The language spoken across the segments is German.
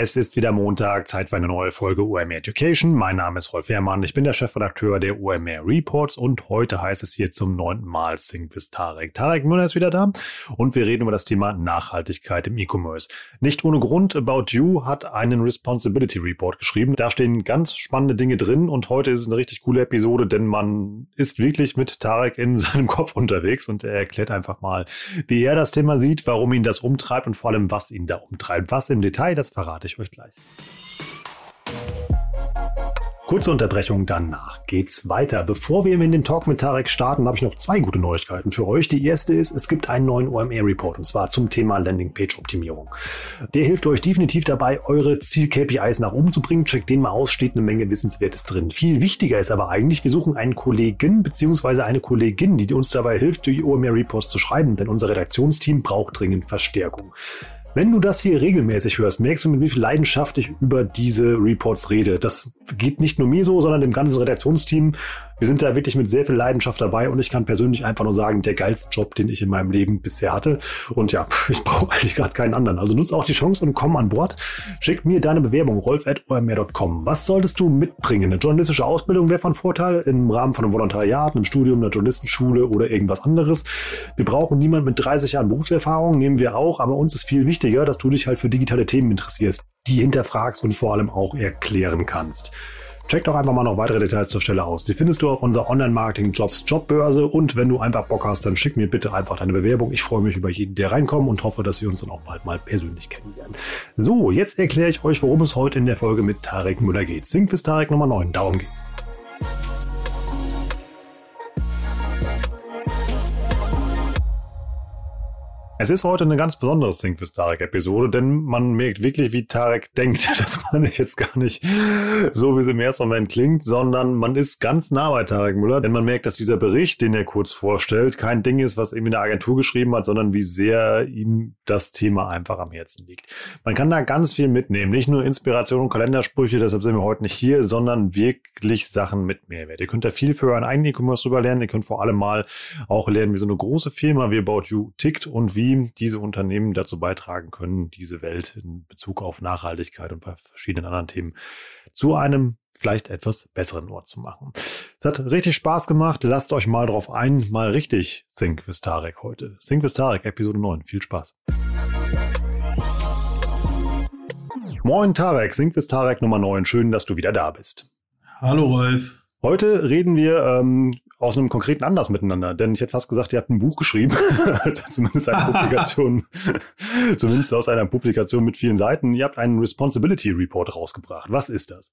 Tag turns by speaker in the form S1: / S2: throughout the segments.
S1: Es ist wieder Montag, Zeit für eine neue Folge OMR Education. Mein Name ist Rolf Herrmann, ich bin der Chefredakteur der OMR Reports und heute heißt es hier zum neunten Mal Sync with Tarek. Tarek Müller ist wieder da und wir reden über das Thema Nachhaltigkeit im E-Commerce. Nicht ohne Grund, About You hat einen Responsibility Report geschrieben. Da stehen ganz spannende Dinge drin und heute ist es eine richtig coole Episode, denn man ist wirklich mit Tarek in seinem Kopf unterwegs und er erklärt einfach mal, wie er das Thema sieht, warum ihn das umtreibt und vor allem, was ihn da umtreibt. Was im Detail, das verrate ich euch gleich. Kurze Unterbrechung, danach geht's weiter. Bevor wir in den Talk mit Tarek starten, habe ich noch zwei gute Neuigkeiten für euch. Die erste ist, es gibt einen neuen OMR-Report und zwar zum Thema Landingpage-Optimierung. Der hilft euch definitiv dabei, eure Ziel-KPIs nach oben zu bringen. Checkt den mal aus, steht eine Menge Wissenswertes drin. Viel wichtiger ist aber eigentlich, wir suchen einen Kollegen bzw. eine Kollegin, die uns dabei hilft, die OMR-Reports zu schreiben, denn unser Redaktionsteam braucht dringend Verstärkung. Wenn du das hier regelmäßig hörst, merkst du, mit wie viel Leidenschaft ich über diese Reports rede. Das geht nicht nur mir so, sondern dem ganzen Redaktionsteam. Wir sind da wirklich mit sehr viel Leidenschaft dabei und ich kann persönlich einfach nur sagen, der geilste Job, den ich in meinem Leben bisher hatte. Und ja, ich brauche eigentlich gerade keinen anderen. Also nutze auch die Chance und komm an Bord. Schick mir deine Bewerbung, rolf.omr.com. Was solltest du mitbringen? Eine journalistische Ausbildung wäre von Vorteil im Rahmen von einem Volontariat, einem Studium, einer Journalistenschule oder irgendwas anderes. Wir brauchen niemanden mit 30 Jahren Berufserfahrung, nehmen wir auch, aber uns ist viel wichtiger, dass du dich halt für digitale Themen interessierst, die hinterfragst und vor allem auch erklären kannst. Check doch einfach mal noch weitere Details zur Stelle aus. Die findest du auf unserer Online-Marketing-Jobs Jobbörse und wenn du einfach Bock hast, dann schick mir bitte einfach deine Bewerbung. Ich freue mich über jeden, der reinkommt und hoffe, dass wir uns dann auch bald mal persönlich kennenlernen. So, jetzt erkläre ich euch, worum es heute in der Folge mit Tarek Müller geht. Sync bis Tarek Nummer 9, darum geht's. Es ist heute eine ganz besondere Think with Tarek-Episode, denn man merkt wirklich, wie Tarek denkt. Das meine ich jetzt gar nicht so, wie es im ersten Moment klingt, sondern man ist ganz nah bei Tarek Müller, denn man merkt, dass dieser Bericht, den er kurz vorstellt, kein Ding ist, was in der Agentur geschrieben hat, sondern wie sehr ihm das Thema einfach am Herzen liegt. Man kann da ganz viel mitnehmen, nicht nur Inspiration und Kalendersprüche, deshalb sind wir heute nicht hier, sondern wirklich Sachen mit Mehrwert. Ihr könnt da viel für euren eigenen E-Commerce drüber lernen. Ihr könnt vor allem mal auch lernen, wie so eine große Firma wie About You tickt und wie wie diese Unternehmen dazu beitragen können, diese Welt in Bezug auf Nachhaltigkeit und verschiedenen anderen Themen zu einem vielleicht etwas besseren Ort zu machen. Es hat richtig Spaß gemacht. Lasst euch mal drauf ein, mal richtig Sync with Tarek heute. Sync with Tarek, Episode 9. Viel Spaß. Moin Tarek, with Tarek Nummer 9. Schön, dass du wieder da bist.
S2: Hallo Rolf.
S1: Heute reden wir ähm, aus einem konkreten Anlass miteinander. Denn ich hätte fast gesagt, ihr habt ein Buch geschrieben, zumindest eine Publikation, zumindest aus einer Publikation mit vielen Seiten. Ihr habt einen Responsibility Report rausgebracht. Was ist das?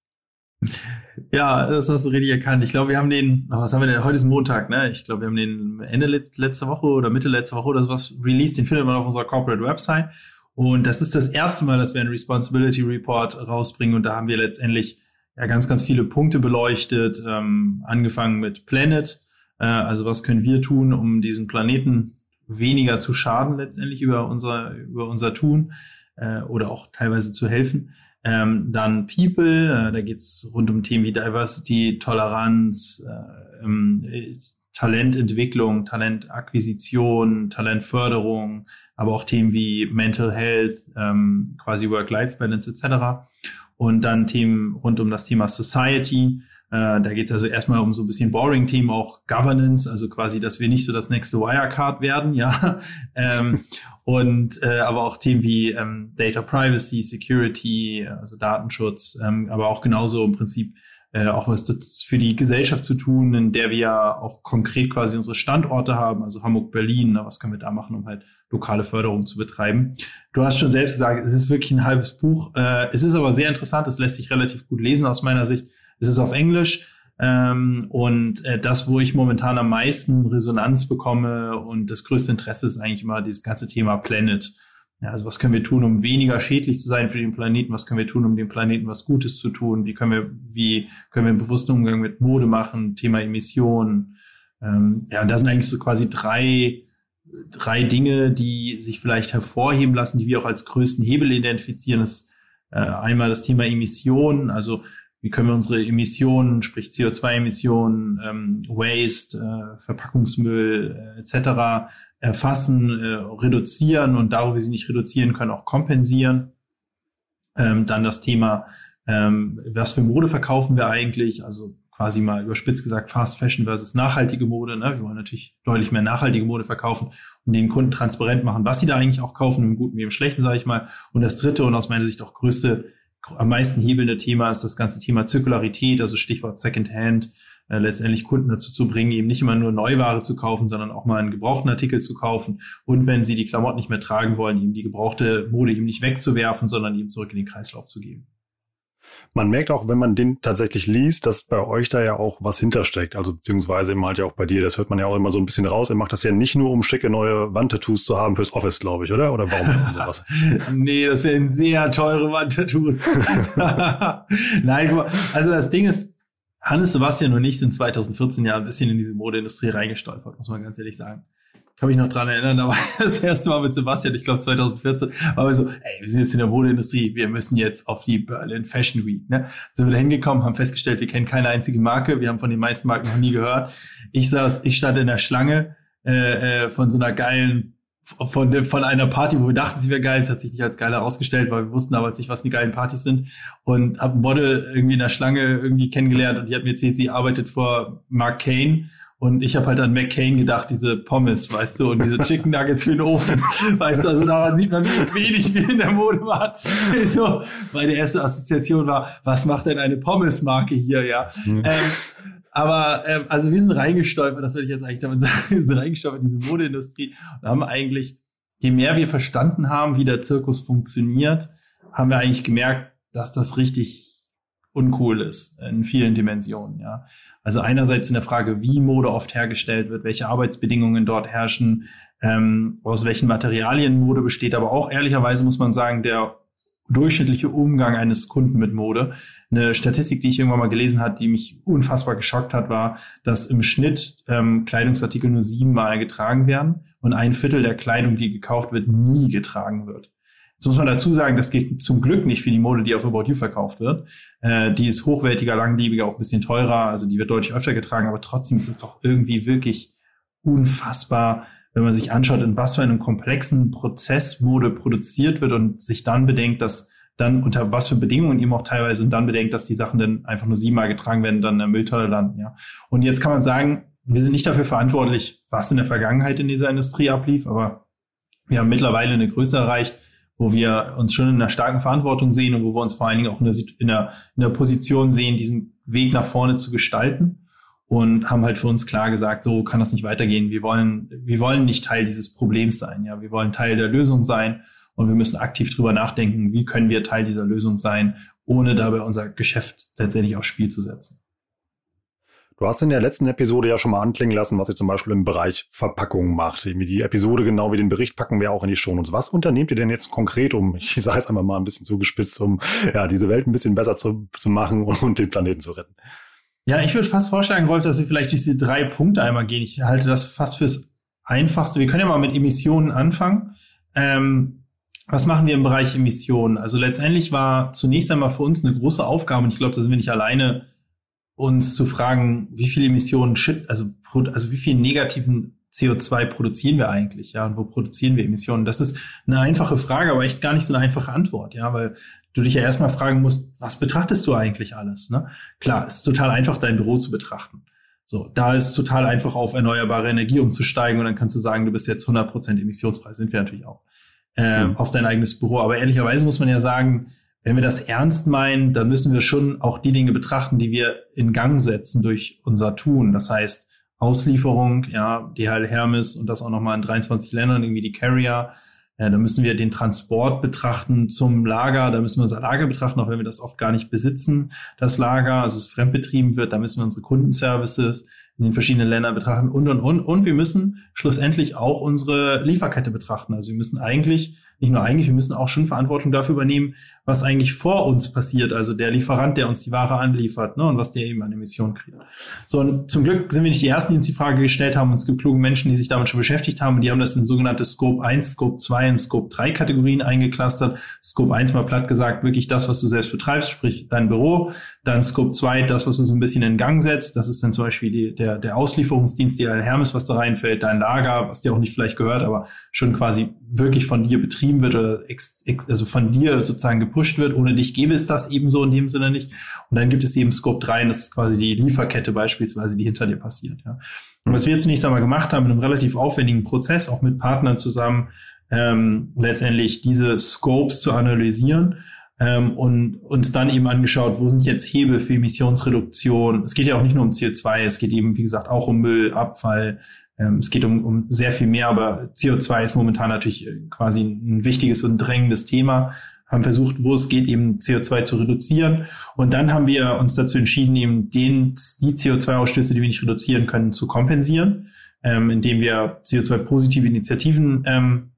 S2: Ja, das hast du richtig erkannt. Ich glaube, wir haben den, was haben wir denn? Heute ist Montag, ne? Ich glaube, wir haben den Ende letzte Woche oder Mitte letzte Woche oder sowas released. Den findet man auf unserer Corporate Website. Und das ist das erste Mal, dass wir einen Responsibility Report rausbringen. Und da haben wir letztendlich ja ganz, ganz viele Punkte beleuchtet, ähm, angefangen mit Planet, äh, also was können wir tun, um diesen Planeten weniger zu schaden letztendlich über unser, über unser Tun äh, oder auch teilweise zu helfen. Ähm, dann People, äh, da geht's rund um Themen wie Diversity, Toleranz, äh, ähm, Talententwicklung, Talentakquisition, Talentförderung, aber auch Themen wie Mental Health, ähm, quasi Work-Life-Balance etc und dann Themen rund um das Thema Society. Äh, da geht es also erstmal um so ein bisschen Boring-Themen, auch Governance, also quasi, dass wir nicht so das nächste Wirecard werden, ja. ähm, und äh, aber auch Themen wie ähm, Data Privacy, Security, also Datenschutz, ähm, aber auch genauso im Prinzip äh, auch was für die Gesellschaft zu tun, in der wir ja auch konkret quasi unsere Standorte haben, also Hamburg, Berlin, ne, was können wir da machen, um halt lokale Förderung zu betreiben. Du hast schon selbst gesagt, es ist wirklich ein halbes Buch. Äh, es ist aber sehr interessant, es lässt sich relativ gut lesen aus meiner Sicht. Es ist auf Englisch. Ähm, und äh, das, wo ich momentan am meisten Resonanz bekomme und das größte Interesse ist eigentlich immer dieses ganze Thema Planet. Ja, also was können wir tun, um weniger schädlich zu sein für den Planeten? Was können wir tun, um dem Planeten was Gutes zu tun? Wie können wir, wie können wir einen bewussten Umgang mit Mode machen? Thema Emissionen. Ähm, ja, und da sind eigentlich so quasi drei, drei Dinge, die sich vielleicht hervorheben lassen, die wir auch als größten Hebel identifizieren. Das äh, einmal das Thema Emissionen, also wie können wir unsere Emissionen, sprich CO2-Emissionen, ähm, Waste, äh, Verpackungsmüll äh, etc. erfassen, äh, reduzieren und da, wo wir sie nicht reduzieren können, auch kompensieren. Ähm, dann das Thema, ähm, was für Mode verkaufen wir eigentlich? Also quasi mal überspitzt gesagt Fast Fashion versus nachhaltige Mode. Ne? Wir wollen natürlich deutlich mehr nachhaltige Mode verkaufen und den Kunden transparent machen, was sie da eigentlich auch kaufen, im Guten wie im Schlechten, sage ich mal. Und das dritte und aus meiner Sicht auch größte am meisten hebelnde Thema ist das ganze Thema Zirkularität, also Stichwort Secondhand, äh, letztendlich Kunden dazu zu bringen, eben nicht immer nur Neuware zu kaufen, sondern auch mal einen gebrauchten Artikel zu kaufen. Und wenn sie die Klamotten nicht mehr tragen wollen, eben die gebrauchte Mode eben nicht wegzuwerfen, sondern eben zurück in den Kreislauf zu geben.
S1: Man merkt auch, wenn man den tatsächlich liest, dass bei euch da ja auch was hintersteckt. Also beziehungsweise immer halt ja auch bei dir. Das hört man ja auch immer so ein bisschen raus. Er macht das ja nicht nur, um schicke neue Wandtattoos zu haben fürs Office, glaube ich, oder? Oder warum
S2: sowas? nee, das wären sehr teure Wandtattoos. Nein, also das Ding ist, Hannes Sebastian und ich sind 2014 ja ein bisschen in diese Modeindustrie reingestolpert, muss man ganz ehrlich sagen kann mich noch dran erinnern, da war das erste Mal mit Sebastian, ich glaube 2014, waren wir so, ey, wir sind jetzt in der Modeindustrie, wir müssen jetzt auf die Berlin Fashion Week. Ne? Sind wir da hingekommen, haben festgestellt, wir kennen keine einzige Marke, wir haben von den meisten Marken noch nie gehört. Ich saß, ich stand in der Schlange äh, äh, von so einer geilen von, von einer Party, wo wir dachten, sie wäre geil. Es hat sich nicht als geil herausgestellt, weil wir wussten aber nicht, was die geilen Partys sind. Und hab ein Model irgendwie in der Schlange irgendwie kennengelernt und die hat mir erzählt, sie arbeitet vor Mark Kane und ich habe halt an McCain gedacht, diese Pommes, weißt du, und diese Chicken Nuggets für den Ofen. Weißt du, also daran sieht man, wie wenig wir in der Mode waren. So, meine erste Assoziation war, was macht denn eine Pommes-Marke hier, ja? Mhm. Ähm, aber ähm, also wir sind reingestolpert, das würde ich jetzt eigentlich damit sagen, wir sind reingestolpert in diese Modeindustrie und haben eigentlich, je mehr wir verstanden haben, wie der Zirkus funktioniert, haben wir eigentlich gemerkt, dass das richtig uncool ist in vielen Dimensionen, ja. Also einerseits in der Frage, wie Mode oft hergestellt wird, welche Arbeitsbedingungen dort herrschen, ähm, aus welchen Materialien Mode besteht, aber auch ehrlicherweise muss man sagen, der durchschnittliche Umgang eines Kunden mit Mode. Eine Statistik, die ich irgendwann mal gelesen hat, die mich unfassbar geschockt hat, war, dass im Schnitt ähm, Kleidungsartikel nur siebenmal getragen werden und ein Viertel der Kleidung, die gekauft wird, nie getragen wird. Jetzt muss man dazu sagen, das geht zum Glück nicht für die Mode, die auf About You verkauft wird. Äh, die ist hochwertiger, langlebiger, auch ein bisschen teurer, also die wird deutlich öfter getragen, aber trotzdem ist es doch irgendwie wirklich unfassbar, wenn man sich anschaut, in was für einem komplexen Prozess Mode produziert wird und sich dann bedenkt, dass dann unter was für Bedingungen eben auch teilweise und dann bedenkt, dass die Sachen dann einfach nur siebenmal getragen werden, dann in der Mülltonne landen, ja. Und jetzt kann man sagen, wir sind nicht dafür verantwortlich, was in der Vergangenheit in dieser Industrie ablief, aber wir haben mittlerweile eine Größe erreicht, wo wir uns schon in einer starken Verantwortung sehen und wo wir uns vor allen Dingen auch in der, in der, in der Position sehen, diesen Weg nach vorne zu gestalten und haben halt für uns klar gesagt, so kann das nicht weitergehen. Wir wollen, wir wollen nicht Teil dieses Problems sein. Ja, wir wollen Teil der Lösung sein und wir müssen aktiv drüber nachdenken, wie können wir Teil dieser Lösung sein, ohne dabei unser Geschäft letztendlich aufs Spiel zu setzen.
S1: Du hast in der letzten Episode ja schon mal anklingen lassen, was ihr zum Beispiel im Bereich Verpackung macht. Die Episode genau wie den Bericht packen wir auch in die Shownotes. Was unternehmt ihr denn jetzt konkret, um, ich sage es einfach mal ein bisschen zugespitzt, um ja, diese Welt ein bisschen besser zu, zu machen und den Planeten zu retten?
S2: Ja, ich würde fast vorschlagen, Rolf, dass wir vielleicht diese drei Punkte einmal gehen. Ich halte das fast fürs Einfachste. Wir können ja mal mit Emissionen anfangen. Ähm, was machen wir im Bereich Emissionen? Also letztendlich war zunächst einmal für uns eine große Aufgabe, und ich glaube, da sind wir nicht alleine, uns zu fragen, wie viele Emissionen, also, also wie viel negativen CO2 produzieren wir eigentlich, ja, und wo produzieren wir Emissionen? Das ist eine einfache Frage, aber echt gar nicht so eine einfache Antwort, ja, weil du dich ja erstmal fragen musst, was betrachtest du eigentlich alles, ne? Klar, es ist total einfach, dein Büro zu betrachten. So, da ist total einfach auf erneuerbare Energie umzusteigen und dann kannst du sagen, du bist jetzt 100% emissionsfrei, sind wir natürlich auch, äh, mhm. auf dein eigenes Büro. Aber ehrlicherweise muss man ja sagen, wenn wir das ernst meinen, dann müssen wir schon auch die Dinge betrachten, die wir in Gang setzen durch unser Tun. Das heißt, Auslieferung, ja, DHL Hermes und das auch nochmal in 23 Ländern, irgendwie die Carrier. Ja, da müssen wir den Transport betrachten zum Lager, da müssen wir unser Lager betrachten, auch wenn wir das oft gar nicht besitzen, das Lager, also es fremdbetrieben wird, da müssen wir unsere Kundenservices in den verschiedenen Ländern betrachten und, und, und. Und wir müssen schlussendlich auch unsere Lieferkette betrachten. Also wir müssen eigentlich nicht nur eigentlich, wir müssen auch schon Verantwortung dafür übernehmen, was eigentlich vor uns passiert, also der Lieferant, der uns die Ware anliefert, ne, und was der eben an Emissionen kriegt. So, und zum Glück sind wir nicht die Ersten, die uns die Frage gestellt haben, und es gibt kluge Menschen, die sich damit schon beschäftigt haben, und die haben das in sogenannte Scope 1, Scope 2 und Scope 3 Kategorien eingeklustert. Scope 1 mal platt gesagt, wirklich das, was du selbst betreibst, sprich dein Büro. Dann Scope 2, das, was du so ein bisschen in Gang setzt. Das ist dann zum Beispiel die, der, der Auslieferungsdienst, die Hermes, was da reinfällt, dein Lager, was dir auch nicht vielleicht gehört, aber schon quasi wirklich von dir betrieben wird oder ex, ex, also von dir sozusagen gepusht wird. Ohne dich gäbe es das eben so in dem Sinne nicht. Und dann gibt es eben Scope 3, und das ist quasi die Lieferkette beispielsweise, die hinter dir passiert. Ja. Und was wir jetzt zunächst einmal gemacht haben, in einem relativ aufwendigen Prozess, auch mit Partnern zusammen, ähm, letztendlich diese Scopes zu analysieren ähm, und uns dann eben angeschaut, wo sind jetzt Hebel für Emissionsreduktion. Es geht ja auch nicht nur um CO2, es geht eben, wie gesagt, auch um Müll, Abfall. Ähm, es geht um, um sehr viel mehr, aber CO2 ist momentan natürlich äh, quasi ein wichtiges und drängendes Thema haben versucht, wo es geht, eben CO2 zu reduzieren. Und dann haben wir uns dazu entschieden, eben den, die CO2-Ausstöße, die wir nicht reduzieren können, zu kompensieren, ähm, indem wir CO2-positive Initiativen ähm,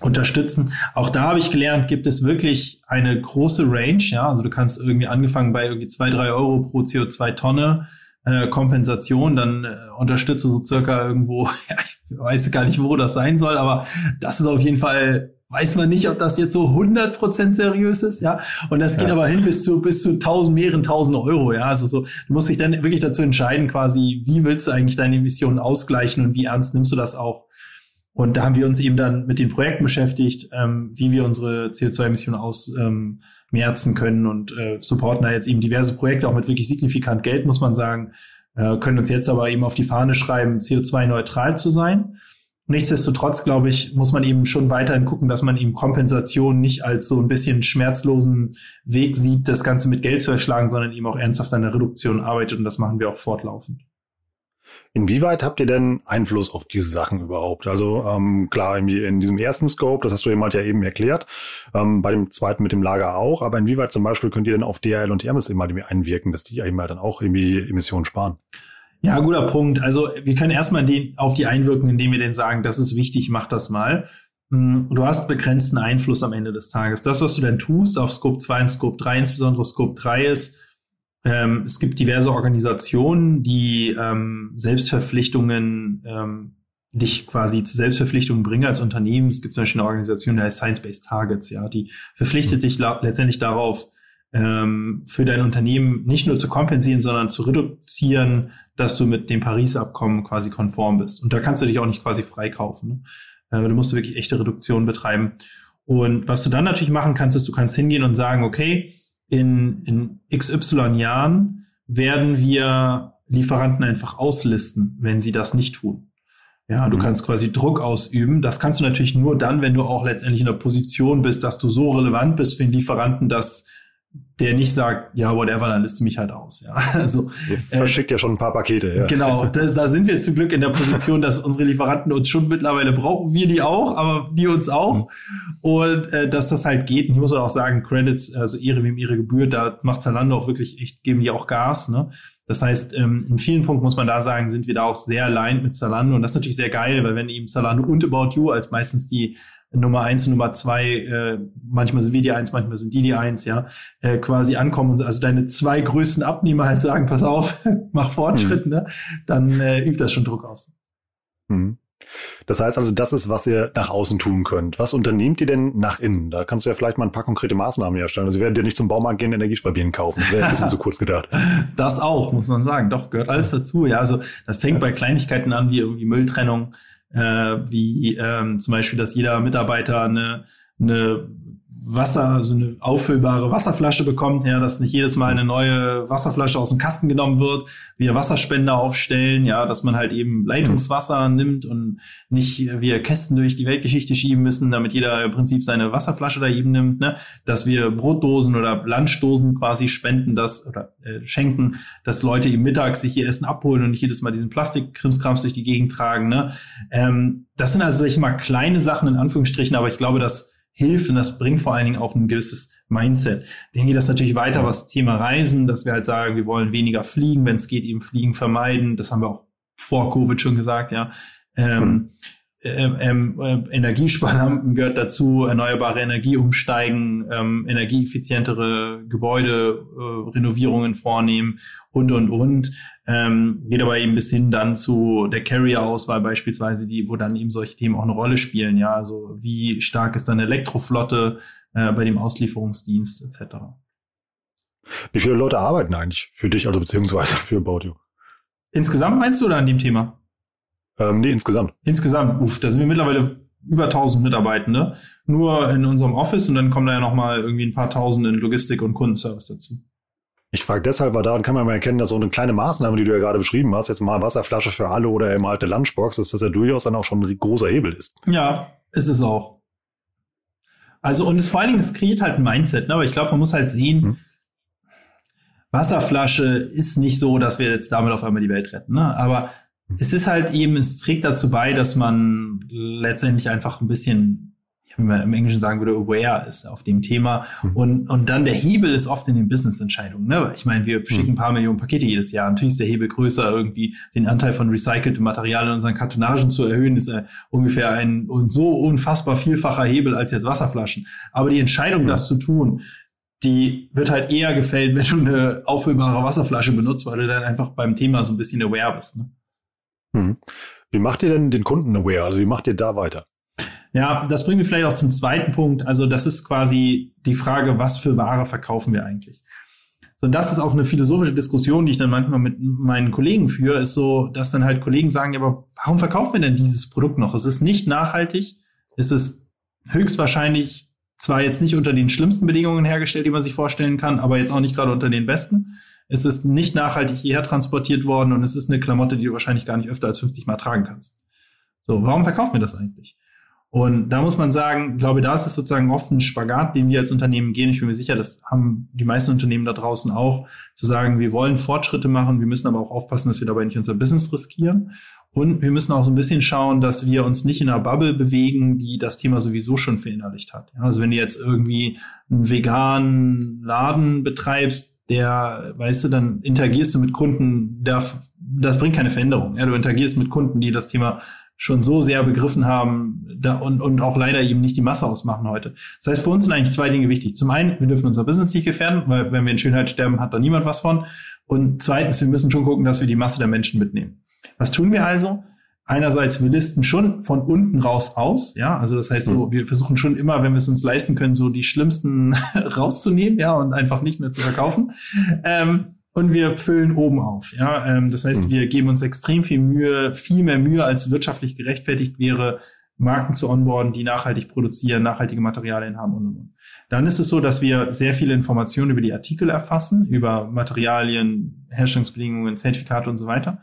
S2: unterstützen. Auch da habe ich gelernt, gibt es wirklich eine große Range. Ja, also du kannst irgendwie angefangen bei irgendwie zwei, drei Euro pro CO2-Tonne äh, Kompensation, dann äh, unterstütze so circa irgendwo, ja, ich weiß gar nicht, wo das sein soll, aber das ist auf jeden Fall weiß man nicht, ob das jetzt so 100% seriös ist, ja. Und das geht ja. aber hin bis zu, bis zu tausend, mehreren tausend Euro, ja. Also so, du musst dich dann wirklich dazu entscheiden, quasi, wie willst du eigentlich deine Emissionen ausgleichen und wie ernst nimmst du das auch? Und da haben wir uns eben dann mit den Projekten beschäftigt, ähm, wie wir unsere CO2-Emissionen ausmerzen ähm, können und äh, supporten da jetzt eben diverse Projekte, auch mit wirklich signifikant Geld, muss man sagen, äh, können uns jetzt aber eben auf die Fahne schreiben, CO2-neutral zu sein. Nichtsdestotrotz, glaube ich, muss man eben schon weiterhin gucken, dass man eben Kompensation nicht als so ein bisschen schmerzlosen Weg sieht, das Ganze mit Geld zu erschlagen, sondern eben auch ernsthaft an der Reduktion arbeitet und das machen wir auch fortlaufend.
S1: Inwieweit habt ihr denn Einfluss auf diese Sachen überhaupt? Also ähm, klar, in, in diesem ersten Scope, das hast du jemand ja eben erklärt, ähm, bei dem zweiten mit dem Lager auch, aber inwieweit zum Beispiel könnt ihr denn auf DHL und Hermes immer einwirken, dass die eben halt dann auch irgendwie Emissionen sparen?
S2: Ja, guter Punkt. Also wir können erstmal den, auf die einwirken, indem wir denen sagen, das ist wichtig, mach das mal. Hm, du hast begrenzten Einfluss am Ende des Tages. Das, was du dann tust auf Scope 2 und Scope 3, insbesondere Scope 3 ist, ähm, es gibt diverse Organisationen, die ähm, Selbstverpflichtungen, ähm, dich quasi zu Selbstverpflichtungen bringen als Unternehmen. Es gibt zum Beispiel eine Organisation, die heißt Science-Based Targets, ja, die verpflichtet mhm. dich letztendlich darauf, ähm, für dein Unternehmen nicht nur zu kompensieren, sondern zu reduzieren, dass du mit dem Paris-Abkommen quasi konform bist. Und da kannst du dich auch nicht quasi freikaufen. Ne? Äh, du musst wirklich echte Reduktion betreiben. Und was du dann natürlich machen kannst, ist, du kannst hingehen und sagen, okay, in, in XY Jahren werden wir Lieferanten einfach auslisten, wenn sie das nicht tun. Ja, du mhm. kannst quasi Druck ausüben. Das kannst du natürlich nur dann, wenn du auch letztendlich in der Position bist, dass du so relevant bist für den Lieferanten, dass der nicht sagt, ja, whatever, dann listet mich halt aus. Ja,
S1: also Ihr äh, verschickt äh, ja schon ein paar Pakete. Ja.
S2: Genau, das, da sind wir zum Glück in der Position, dass unsere Lieferanten uns schon mittlerweile brauchen, wir die auch, aber die uns auch. Und äh, dass das halt geht. Und ich muss auch sagen, Credits, also ihre wem ihre Gebühr, da macht Zalando auch wirklich echt, geben die auch Gas. Ne? Das heißt, ähm, in vielen Punkten muss man da sagen, sind wir da auch sehr aligned mit Zalando. Und das ist natürlich sehr geil, weil wenn eben Zalando und About You als meistens die Nummer eins und Nummer zwei, äh, manchmal sind wir die eins, manchmal sind die die eins, ja, äh, quasi ankommen und also deine zwei größten Abnehmer halt sagen, pass auf, mach Fortschritt, mhm. ne? dann äh, übt das schon Druck aus.
S1: Mhm. Das heißt also, das ist, was ihr nach außen tun könnt. Was unternehmt ihr denn nach innen? Da kannst du ja vielleicht mal ein paar konkrete Maßnahmen herstellen. Also, ihr werdet ja nicht zum Baumarkt gehen, Energiesparbieren kaufen. Das wäre ein bisschen zu kurz gedacht.
S2: Das auch, muss man sagen. Doch, gehört alles dazu. Ja, also, das fängt bei Kleinigkeiten an, wie irgendwie Mülltrennung, äh, wie ähm, zum Beispiel, dass jeder Mitarbeiter eine, eine Wasser, so eine auffüllbare Wasserflasche bekommt, ja, dass nicht jedes Mal eine neue Wasserflasche aus dem Kasten genommen wird, wir Wasserspender aufstellen, ja, dass man halt eben Leitungswasser nimmt und nicht wir Kästen durch die Weltgeschichte schieben müssen, damit jeder im Prinzip seine Wasserflasche da eben nimmt, ne, dass wir Brotdosen oder Lunchdosen quasi spenden, das oder äh, schenken, dass Leute eben mittags sich ihr Essen abholen und nicht jedes Mal diesen Plastikkrimskrams durch die Gegend tragen, ne. Ähm, das sind also, sag ich mal, kleine Sachen in Anführungsstrichen, aber ich glaube, dass hilft und das bringt vor allen Dingen auch ein gewisses Mindset. Dann geht das natürlich weiter, was Thema Reisen, dass wir halt sagen, wir wollen weniger fliegen, wenn es geht, eben Fliegen vermeiden. Das haben wir auch vor Covid schon gesagt, ja. Ähm, ähm, ähm, äh, Energiesparlampen gehört dazu, erneuerbare Energie umsteigen, ähm, energieeffizientere Gebäude, äh, Renovierungen vornehmen und, und, und. Ähm, geht aber eben bis hin dann zu der Carrier-Auswahl beispielsweise, die, wo dann eben solche Themen auch eine Rolle spielen. Ja, also wie stark ist dann Elektroflotte äh, bei dem Auslieferungsdienst etc.
S1: Wie viele Leute arbeiten eigentlich für dich, also beziehungsweise für Baudio?
S2: Insgesamt meinst du oder an dem Thema?
S1: Ähm, nee, insgesamt.
S2: Insgesamt, uff, da sind wir mittlerweile über 1000 Mitarbeitende. Nur in unserem Office und dann kommen da ja nochmal irgendwie ein paar tausend in Logistik und Kundenservice dazu.
S1: Ich frage deshalb, weil daran kann man mal erkennen, dass so eine kleine Maßnahme, die du ja gerade beschrieben hast, jetzt mal Wasserflasche für alle oder eben alte Lunchbox, dass das ja durchaus dann auch schon ein großer Hebel ist.
S2: Ja, ist es auch. Also, und es vor allen Dingen, es kreiert halt ein Mindset, ne? aber ich glaube, man muss halt sehen, hm. Wasserflasche ist nicht so, dass wir jetzt damit auf einmal die Welt retten. Ne? Aber es ist halt eben, es trägt dazu bei, dass man letztendlich einfach ein bisschen, wie man im Englischen sagen würde, aware ist auf dem Thema. Mhm. Und, und dann der Hebel ist oft in den Business-Entscheidungen. Ne? Ich meine, wir schicken ein paar Millionen Pakete jedes Jahr. Natürlich ist der Hebel größer, irgendwie den Anteil von recyceltem Material in unseren Kartonagen zu erhöhen, ist äh, ungefähr ein und so unfassbar vielfacher Hebel als jetzt Wasserflaschen. Aber die Entscheidung, mhm. das zu tun, die wird halt eher gefällt, wenn du eine auffüllbare Wasserflasche benutzt, weil du dann einfach beim Thema so ein bisschen aware bist. Ne?
S1: Hm. Wie macht ihr denn den Kunden aware? Also wie macht ihr da weiter?
S2: Ja, das bringt mich vielleicht auch zum zweiten Punkt. Also das ist quasi die Frage, was für Ware verkaufen wir eigentlich? So, und das ist auch eine philosophische Diskussion, die ich dann manchmal mit meinen Kollegen führe, ist so, dass dann halt Kollegen sagen, ja, aber warum verkaufen wir denn dieses Produkt noch? Es ist nicht nachhaltig, es ist höchstwahrscheinlich zwar jetzt nicht unter den schlimmsten Bedingungen hergestellt, die man sich vorstellen kann, aber jetzt auch nicht gerade unter den besten. Es ist nicht nachhaltig hierher transportiert worden und es ist eine Klamotte, die du wahrscheinlich gar nicht öfter als 50 Mal tragen kannst. So, warum verkaufen wir das eigentlich? Und da muss man sagen, glaube, da ist es sozusagen oft ein Spagat, den wir als Unternehmen gehen. Ich bin mir sicher, das haben die meisten Unternehmen da draußen auch, zu sagen, wir wollen Fortschritte machen, wir müssen aber auch aufpassen, dass wir dabei nicht unser Business riskieren. Und wir müssen auch so ein bisschen schauen, dass wir uns nicht in einer Bubble bewegen, die das Thema sowieso schon verinnerlicht hat. Also wenn du jetzt irgendwie einen veganen Laden betreibst, der, weißt du, dann interagierst du mit Kunden, der, das bringt keine Veränderung. Ja, du interagierst mit Kunden, die das Thema schon so sehr begriffen haben da, und, und auch leider eben nicht die Masse ausmachen heute. Das heißt, für uns sind eigentlich zwei Dinge wichtig. Zum einen, wir dürfen unser Business nicht gefährden, weil wenn wir in Schönheit sterben, hat da niemand was von. Und zweitens, wir müssen schon gucken, dass wir die Masse der Menschen mitnehmen. Was tun wir also? Einerseits, wir listen schon von unten raus aus, ja, also das heißt so, hm. wir versuchen schon immer, wenn wir es uns leisten können, so die schlimmsten rauszunehmen, ja, und einfach nicht mehr zu verkaufen. Ähm, und wir füllen oben auf, ja. Ähm, das heißt, hm. wir geben uns extrem viel Mühe, viel mehr Mühe, als wirtschaftlich gerechtfertigt wäre, Marken zu onboarden, die nachhaltig produzieren, nachhaltige Materialien haben und und und. Dann ist es so, dass wir sehr viele Informationen über die Artikel erfassen, über Materialien, Herstellungsbedingungen, Zertifikate und so weiter.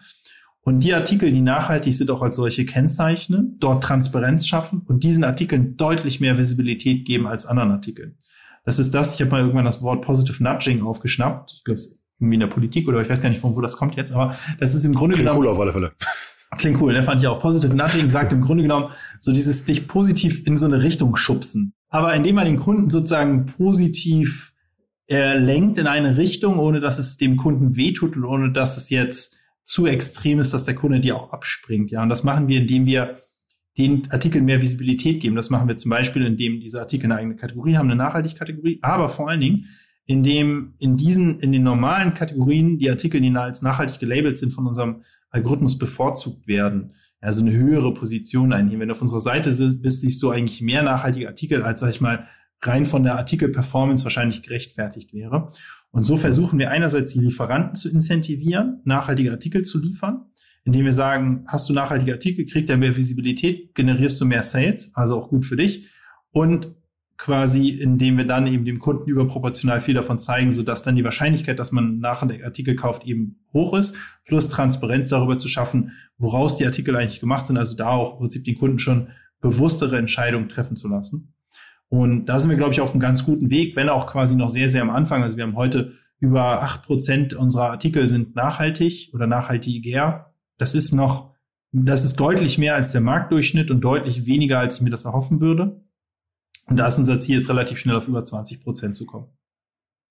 S2: Und die Artikel, die nachhaltig sind, auch als solche kennzeichnen, dort Transparenz schaffen und diesen Artikeln deutlich mehr Visibilität geben als anderen Artikeln. Das ist das, ich habe mal irgendwann das Wort Positive Nudging aufgeschnappt. Ich glaube, es irgendwie in der Politik oder ich weiß gar nicht, von wo das kommt jetzt, aber das ist im Grunde
S1: Klingt
S2: genommen.
S1: cool auf alle Fälle.
S2: Klingt cool, ne? fand ich auch. Positive Nudging sagt im Grunde genommen so dieses dich positiv in so eine Richtung schubsen. Aber indem man den Kunden sozusagen positiv äh, lenkt in eine Richtung, ohne dass es dem Kunden wehtut und ohne dass es jetzt zu extrem ist, dass der Kunde dir auch abspringt. Ja, und das machen wir, indem wir den Artikeln mehr Visibilität geben. Das machen wir zum Beispiel, indem diese Artikel eine eigene Kategorie haben, eine Nachhaltigkategorie, aber vor allen Dingen, indem in diesen, in den normalen Kategorien die Artikel, die als nachhaltig gelabelt sind, von unserem Algorithmus bevorzugt werden. Also eine höhere Position einnehmen. Wenn du auf unserer Seite bist, siehst du eigentlich mehr nachhaltige Artikel, als, sag ich mal, rein von der Artikel-Performance wahrscheinlich gerechtfertigt wäre. Und so versuchen wir einerseits die Lieferanten zu incentivieren, nachhaltige Artikel zu liefern, indem wir sagen, hast du nachhaltige Artikel, kriegt er mehr Visibilität, generierst du mehr Sales, also auch gut für dich. Und quasi, indem wir dann eben dem Kunden überproportional viel davon zeigen, sodass dann die Wahrscheinlichkeit, dass man nachher Artikel kauft, eben hoch ist, plus Transparenz darüber zu schaffen, woraus die Artikel eigentlich gemacht sind, also da auch im Prinzip den Kunden schon bewusstere Entscheidungen treffen zu lassen. Und da sind wir, glaube ich, auf einem ganz guten Weg, wenn auch quasi noch sehr, sehr am Anfang. Also wir haben heute über acht Prozent unserer Artikel sind nachhaltig oder nachhaltiger. Das ist noch, das ist deutlich mehr als der Marktdurchschnitt und deutlich weniger, als ich mir das erhoffen würde. Und da ist unser Ziel jetzt relativ schnell auf über 20 Prozent zu kommen.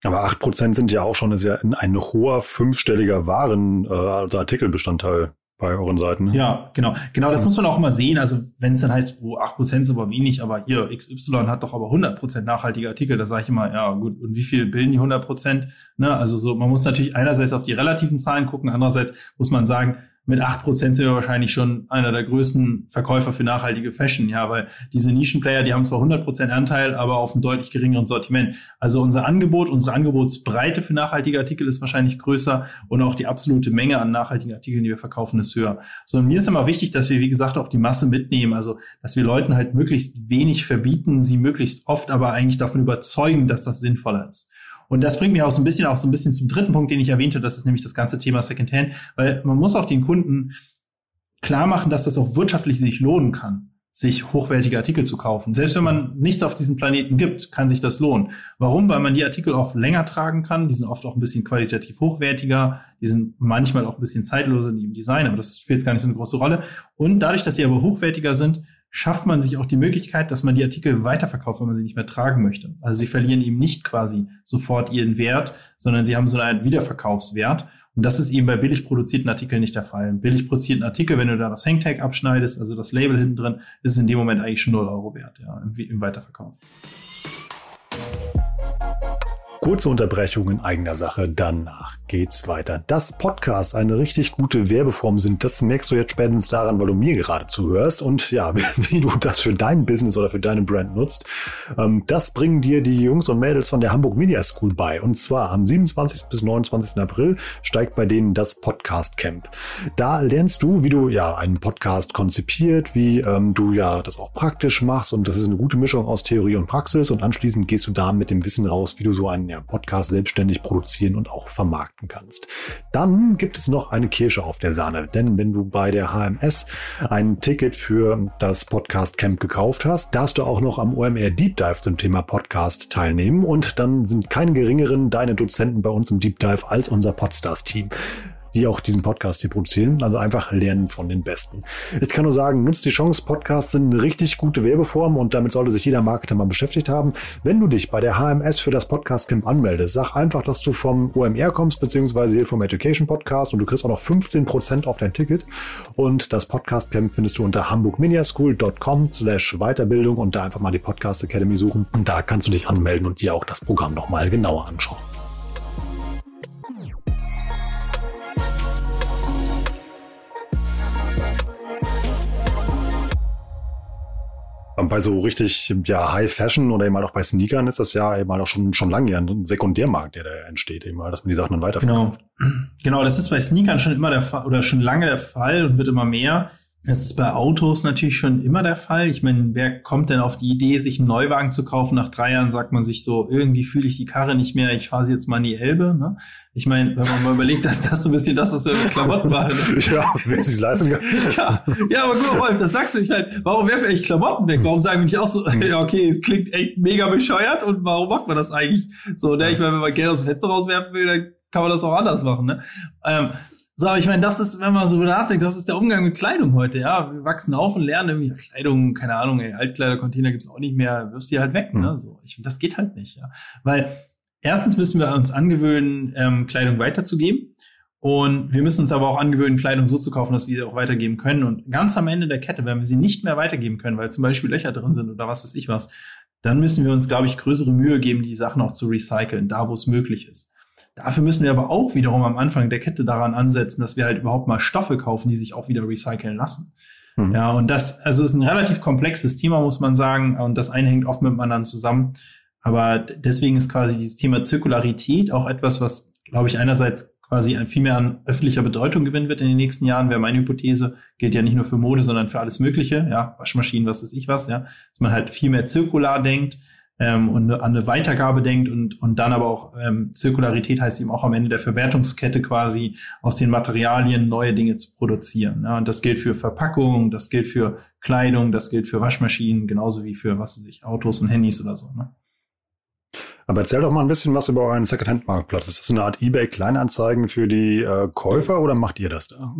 S1: Aber acht Prozent sind ja auch schon ist ja ein hoher fünfstelliger Waren, äh, also Artikelbestandteil bei euren Seiten. Ne?
S2: Ja, genau. Genau, das muss man auch immer sehen. Also wenn es dann heißt, oh, 8% ist aber wenig, aber hier, XY hat doch aber 100% nachhaltige Artikel, da sage ich immer, ja gut, und wie viel bilden die 100%? Ne? Also so, man muss natürlich einerseits auf die relativen Zahlen gucken, andererseits muss man sagen, mit acht Prozent sind wir wahrscheinlich schon einer der größten Verkäufer für nachhaltige Fashion, ja, weil diese Nischenplayer, die haben zwar 100 Prozent Anteil, aber auf einem deutlich geringeren Sortiment. Also unser Angebot, unsere Angebotsbreite für nachhaltige Artikel ist wahrscheinlich größer und auch die absolute Menge an nachhaltigen Artikeln, die wir verkaufen, ist höher. So, und mir ist immer wichtig, dass wir, wie gesagt, auch die Masse mitnehmen, also dass wir Leuten halt möglichst wenig verbieten, sie möglichst oft aber eigentlich davon überzeugen, dass das sinnvoller ist. Und das bringt mich auch so ein bisschen auch so ein bisschen zum dritten Punkt, den ich erwähnte, das ist nämlich das ganze Thema Secondhand, weil man muss auch den Kunden klar machen, dass das auch wirtschaftlich sich lohnen kann, sich hochwertige Artikel zu kaufen. Selbst wenn man nichts auf diesem Planeten gibt, kann sich das lohnen. Warum? Weil man die Artikel auch länger tragen kann. Die sind oft auch ein bisschen qualitativ hochwertiger. Die sind manchmal auch ein bisschen zeitloser im Design, aber das spielt gar nicht so eine große Rolle. Und dadurch, dass sie aber hochwertiger sind, schafft man sich auch die Möglichkeit, dass man die Artikel weiterverkauft, wenn man sie nicht mehr tragen möchte. Also sie verlieren eben nicht quasi sofort ihren Wert, sondern sie haben so einen Wiederverkaufswert. Und das ist eben bei billig produzierten Artikeln nicht der Fall. billig produzierten Artikel, wenn du da das Hangtag abschneidest, also das Label hinten drin, ist es in dem Moment eigentlich schon 0 Euro wert, ja, im Weiterverkauf.
S1: Kurze Unterbrechung in eigener Sache, danach geht's weiter. Das Podcast eine richtig gute Werbeform sind, das merkst du jetzt spätestens daran, weil du mir gerade zuhörst und ja, wie du das für dein Business oder für deine Brand nutzt. Ähm, das bringen dir die Jungs und Mädels von der Hamburg Media School bei. Und zwar am 27. bis 29. April steigt bei denen das Podcast Camp. Da lernst du, wie du ja einen Podcast konzipiert, wie ähm, du ja das auch praktisch machst und das ist eine gute Mischung aus Theorie und Praxis und anschließend gehst du da mit dem Wissen raus, wie du so einen ja, Podcast selbstständig produzieren und auch vermarkten kannst. Dann gibt es noch eine Kirsche auf der Sahne, denn wenn du bei der HMS ein Ticket für das Podcast Camp gekauft hast, darfst du auch noch am OMR Deep Dive zum Thema Podcast teilnehmen. Und dann sind keine geringeren deine Dozenten bei uns im Deep Dive als unser Podstars Team die auch diesen Podcast hier produzieren. Also einfach lernen von den Besten. Ich kann nur sagen, nutzt die Chance. Podcasts sind eine richtig gute Werbeform und damit sollte sich jeder Marketer mal beschäftigt haben. Wenn du dich bei der HMS für das Podcast Camp anmeldest, sag einfach, dass du vom OMR kommst, beziehungsweise hier vom Education Podcast und du kriegst auch noch 15 Prozent auf dein Ticket. Und das Podcast Camp findest du unter hamburgminiaschool.com slash Weiterbildung und da einfach mal die Podcast Academy suchen. Und da kannst du dich anmelden und dir auch das Programm nochmal genauer anschauen. Bei so richtig ja, High Fashion oder eben halt auch bei Sneakern ist das ja eben halt auch schon, schon lange ein Sekundärmarkt, der da entsteht, eben halt, dass man die Sachen dann weiterverkauft.
S2: Genau. Genau, das ist bei Sneakern schon immer der Fall oder schon lange der Fall und wird immer mehr. Das ist bei Autos natürlich schon immer der Fall. Ich meine, wer kommt denn auf die Idee, sich einen Neuwagen zu kaufen? Nach drei Jahren sagt man sich so, irgendwie fühle ich die Karre nicht mehr, ich fahre sie jetzt mal in die Elbe. Ne? Ich meine, wenn man mal überlegt, dass das so ein bisschen das, was wir mit Klamotten machen. Ne?
S1: ja, wer sich leisten kann.
S2: ja, ja, aber guck mal, Rolf, das sagst du. Ich meine, warum werfen wir eigentlich Klamotten weg? Warum sagen wir nicht auch so, ja, okay, klingt echt mega bescheuert und warum macht man das eigentlich so? Ne? Ich meine, wenn man Geld aus dem Fenster rauswerfen will, dann kann man das auch anders machen. Ne? Ähm, so, ich meine, das ist, wenn man so nachdenkt, das ist der Umgang mit Kleidung heute, ja. Wir wachsen auf und lernen irgendwie, ja, Kleidung, keine Ahnung, ey, Altkleidercontainer gibt's auch nicht mehr, wirst die halt weg, mhm. ne? So, ich finde, das geht halt nicht, ja. Weil erstens müssen wir uns angewöhnen, ähm, Kleidung weiterzugeben. Und wir müssen uns aber auch angewöhnen, Kleidung so zu kaufen, dass wir sie auch weitergeben können. Und ganz am Ende der Kette, wenn wir sie nicht mehr weitergeben können, weil zum Beispiel Löcher drin sind oder was weiß ich was, dann müssen wir uns, glaube ich, größere Mühe geben, die Sachen auch zu recyceln, da wo es möglich ist. Dafür müssen wir aber auch wiederum am Anfang der Kette daran ansetzen, dass wir halt überhaupt mal Stoffe kaufen, die sich auch wieder recyceln lassen. Mhm. Ja, und das, also ist ein relativ komplexes Thema, muss man sagen. Und das eine hängt oft mit dem anderen zusammen. Aber deswegen ist quasi dieses Thema Zirkularität auch etwas, was, glaube ich, einerseits quasi viel mehr an öffentlicher Bedeutung gewinnen wird in den nächsten Jahren, wäre meine Hypothese, gilt ja nicht nur für Mode, sondern für alles Mögliche, ja, Waschmaschinen, was weiß ich was, ja, dass man halt viel mehr zirkular denkt, ähm, und an eine Weitergabe denkt und, und dann aber auch ähm, Zirkularität heißt eben auch am Ende der Verwertungskette quasi aus den Materialien neue Dinge zu produzieren. Ja, und das gilt für Verpackung, das gilt für Kleidung, das gilt für Waschmaschinen, genauso wie für was weiß ich, Autos und Handys oder so. Ne?
S1: Aber erzähl doch mal ein bisschen was über euren Secondhand-Marktplatz. Ist das eine Art eBay-Kleinanzeigen für die äh, Käufer oder macht ihr das da?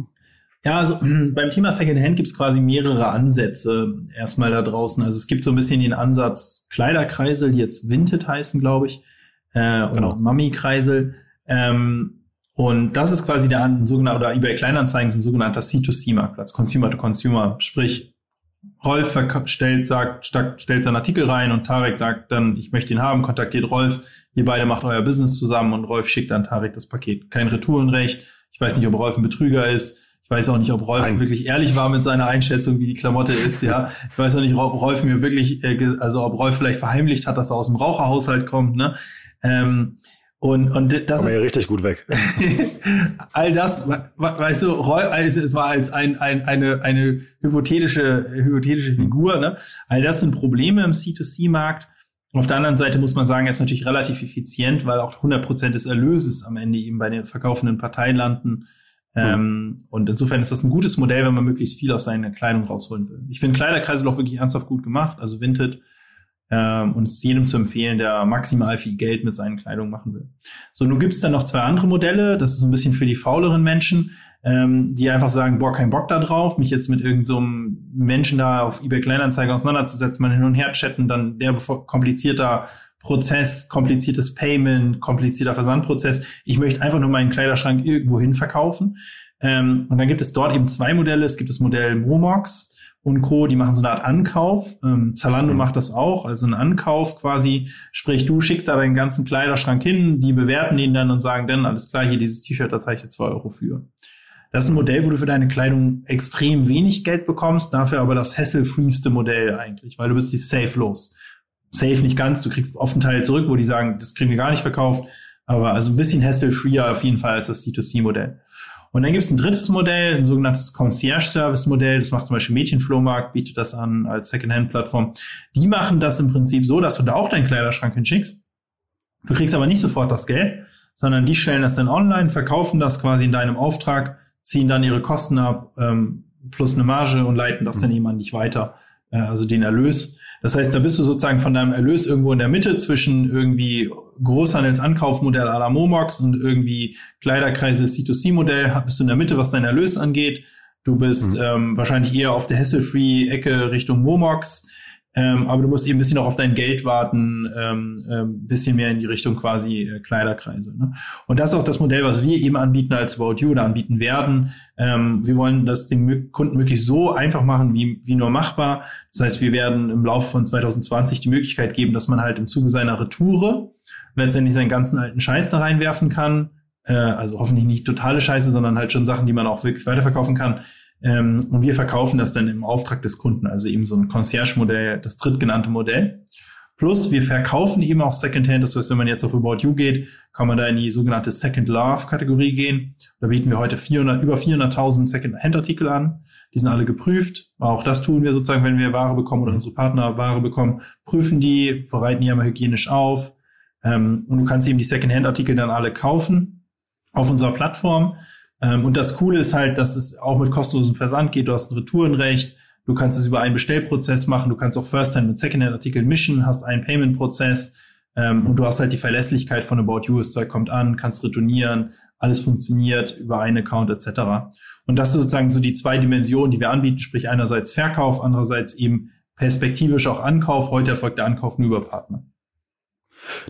S2: Ja, also beim Thema Secondhand gibt es quasi mehrere Ansätze erstmal da draußen. Also es gibt so ein bisschen den Ansatz Kleiderkreisel, die jetzt Vinted heißen, glaube ich, äh, genau. oder Mami-Kreisel. Ähm, Und das ist quasi der sogenannte, oder eBay Kleinanzeigen ist ein sogenannter C2C-Marktplatz, Consumer to Consumer. Sprich, Rolf stellt, sagt, stellt seinen Artikel rein und Tarek sagt dann, ich möchte ihn haben, kontaktiert Rolf, ihr beide macht euer Business zusammen und Rolf schickt dann Tarek das Paket. Kein Retourenrecht. Ich weiß nicht, ob Rolf ein Betrüger ist. Ich weiß auch nicht, ob Rolf Nein. wirklich ehrlich war mit seiner Einschätzung, wie die Klamotte ist, ja. Ich weiß auch nicht, ob Rolf mir wirklich, äh, also ob Rolf vielleicht verheimlicht hat, dass er aus dem Raucherhaushalt kommt, ne. Ähm, und, und das
S1: Kommen ist ja richtig gut weg.
S2: all das, weißt du, also es war als ein, ein, eine, eine hypothetische, hypothetische Figur, ne? All das sind Probleme im C2C-Markt. Auf der anderen Seite muss man sagen, er ist natürlich relativ effizient, weil auch 100 Prozent des Erlöses am Ende eben bei den verkaufenden Parteien landen. Mhm. Ähm, und insofern ist das ein gutes Modell, wenn man möglichst viel aus seiner Kleidung rausholen will. Ich finde Kleiderkreisel auch wirklich ernsthaft gut gemacht, also Vinted ähm, und ist jedem zu empfehlen, der maximal viel Geld mit seinen Kleidungen machen will. So, nun gibt es dann noch zwei andere Modelle. Das ist ein bisschen für die fauleren Menschen, ähm, die einfach sagen, boah, kein Bock da drauf, mich jetzt mit irgendeinem so Menschen da auf eBay Kleinanzeigen auseinanderzusetzen, mal hin und her chatten, dann der komplizierter Prozess, kompliziertes Payment, komplizierter Versandprozess. Ich möchte einfach nur meinen Kleiderschrank irgendwo hin verkaufen. Ähm, und dann gibt es dort eben zwei Modelle. Es gibt das Modell Momox und Co., die machen so eine Art Ankauf. Ähm, Zalando mhm. macht das auch, also ein Ankauf quasi. Sprich, du schickst da deinen ganzen Kleiderschrank hin, die bewerten ihn dann und sagen dann, alles klar, hier dieses T-Shirt, da zahle ich dir zwei Euro für. Das ist ein Modell, wo du für deine Kleidung extrem wenig Geld bekommst, dafür aber das hassle-freeste Modell eigentlich, weil du bist die safe los. Safe nicht ganz, du kriegst oft einen Teil zurück, wo die sagen, das kriegen wir gar nicht verkauft, aber also ein bisschen hassle-freer auf jeden Fall als das C2C-Modell. Und dann gibt es ein drittes Modell, ein sogenanntes Concierge-Service-Modell. Das macht zum Beispiel Mädchenflohmarkt, bietet das an als Secondhand-Plattform. Die machen das im Prinzip so, dass du da auch deinen Kleiderschrank hinschickst. Du kriegst aber nicht sofort das Geld, sondern die stellen das dann online, verkaufen das quasi in deinem Auftrag, ziehen dann ihre Kosten ab, ähm, plus eine Marge und leiten das dann eben an dich weiter, also den Erlös. Das heißt, da bist du sozusagen von deinem Erlös irgendwo in der Mitte zwischen irgendwie Großhandelsankaufmodell à la Momox und irgendwie Kleiderkreise C2C-Modell, bist du in der Mitte, was dein Erlös angeht. Du bist mhm. ähm, wahrscheinlich eher auf der Hassle-Free-Ecke Richtung Momox. Ähm, aber du musst eben ein bisschen auch auf dein Geld warten, ähm, ähm, bisschen mehr in die Richtung quasi äh, Kleiderkreise. Ne? Und das ist auch das Modell, was wir eben anbieten als About You oder anbieten werden. Ähm, wir wollen das den Kunden möglichst so einfach machen, wie, wie nur machbar. Das heißt, wir werden im Laufe von 2020 die Möglichkeit geben, dass man halt im Zuge seiner Retoure letztendlich seinen ganzen alten Scheiß da reinwerfen kann. Äh, also hoffentlich nicht totale Scheiße, sondern halt schon Sachen, die man auch wirklich weiterverkaufen kann ähm, und wir verkaufen das dann im Auftrag des Kunden, also eben so ein Concierge-Modell, das drittgenannte Modell. Plus wir verkaufen eben auch Secondhand. Das heißt, wenn man jetzt auf About You geht, kann man da in die sogenannte Second Love Kategorie gehen. Da bieten wir heute 400, über 400.000 Second-Hand Artikel an. Die sind alle geprüft. Auch das tun wir sozusagen, wenn wir Ware bekommen oder unsere Partner Ware bekommen, prüfen die, bereiten die einmal hygienisch auf. Ähm, und du kannst eben die Second-Hand Artikel dann alle kaufen auf unserer Plattform. Ähm, und das Coole ist halt, dass es auch mit kostenlosem Versand geht. Du hast ein Retourenrecht. Du kannst es über einen Bestellprozess machen. Du kannst auch First-Hand mit Second-Hand-Artikeln mischen, hast einen Payment-Prozess. Ähm, und du hast halt die Verlässlichkeit von About You. Das Zeug kommt an, kannst retournieren. Alles funktioniert über einen Account etc. Und das ist sozusagen so die zwei Dimensionen, die wir anbieten. Sprich einerseits Verkauf, andererseits eben perspektivisch auch Ankauf. Heute erfolgt der Ankauf nur über Partner.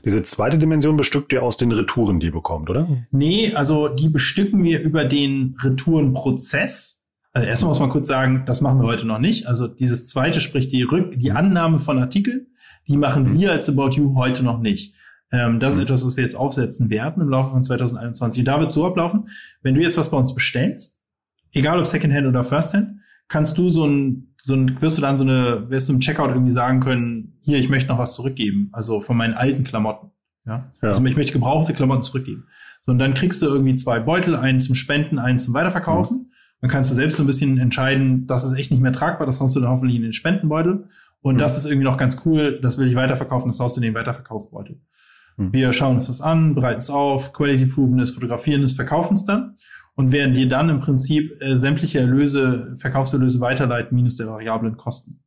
S1: Diese zweite Dimension bestückt ihr aus den Retouren, die ihr bekommt, oder?
S2: Nee, also die bestücken wir über den Retourenprozess. Also erstmal muss man kurz sagen, das machen wir heute noch nicht. Also dieses zweite, sprich die Rück, die Annahme von Artikeln, die machen wir als About You heute noch nicht. Ähm, das ist mhm. etwas, was wir jetzt aufsetzen werden im Laufe von 2021. Und da wird so ablaufen, wenn du jetzt was bei uns bestellst, egal ob Secondhand oder Firsthand, kannst du so ein, so ein, wirst du dann so eine, wirst du im Checkout irgendwie sagen können, hier, ich möchte noch was zurückgeben, also von meinen alten Klamotten. Ja. ja. Also ich möchte gebrauchte Klamotten zurückgeben. So, und dann kriegst du irgendwie zwei Beutel, einen zum Spenden, einen zum Weiterverkaufen. Mhm. Dann kannst du selbst so ein bisschen entscheiden, das ist echt nicht mehr tragbar, das haust du dann hoffentlich in den Spendenbeutel. Und mhm. das ist irgendwie noch ganz cool, das will ich weiterverkaufen, das haust du in den Weiterverkaufsbeutel. Mhm. Wir schauen uns das an, bereiten es auf, Quality proven es, fotografieren es, verkaufen es dann und werden dir dann im Prinzip äh, sämtliche Erlöse, Verkaufserlöse weiterleiten, minus der variablen Kosten.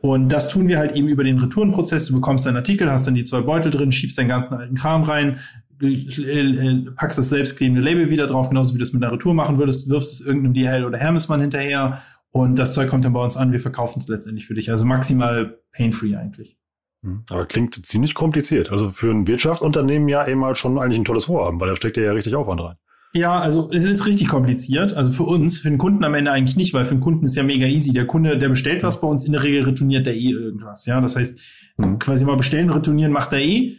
S2: Und das tun wir halt eben über den Retourenprozess. Du bekommst deinen Artikel, hast dann die zwei Beutel drin, schiebst deinen ganzen alten Kram rein, äh, packst das selbstklebende Label wieder drauf, genauso wie du es mit einer Retour machen würdest, wirfst es irgendeinem DHL oder Hermesmann hinterher und das Zeug kommt dann bei uns an, wir verkaufen es letztendlich für dich. Also maximal pain-free eigentlich.
S1: Hm. Aber klingt ziemlich kompliziert. Also für ein Wirtschaftsunternehmen ja eben mal schon eigentlich ein tolles Vorhaben, weil da steckt ja richtig Aufwand rein.
S2: Ja, also es ist richtig kompliziert. Also für uns, für den Kunden am Ende eigentlich nicht, weil für den Kunden ist ja mega easy. Der Kunde, der bestellt was bei uns, in der Regel retourniert der eh irgendwas. Ja, das heißt, mhm. quasi mal bestellen, retournieren macht er eh.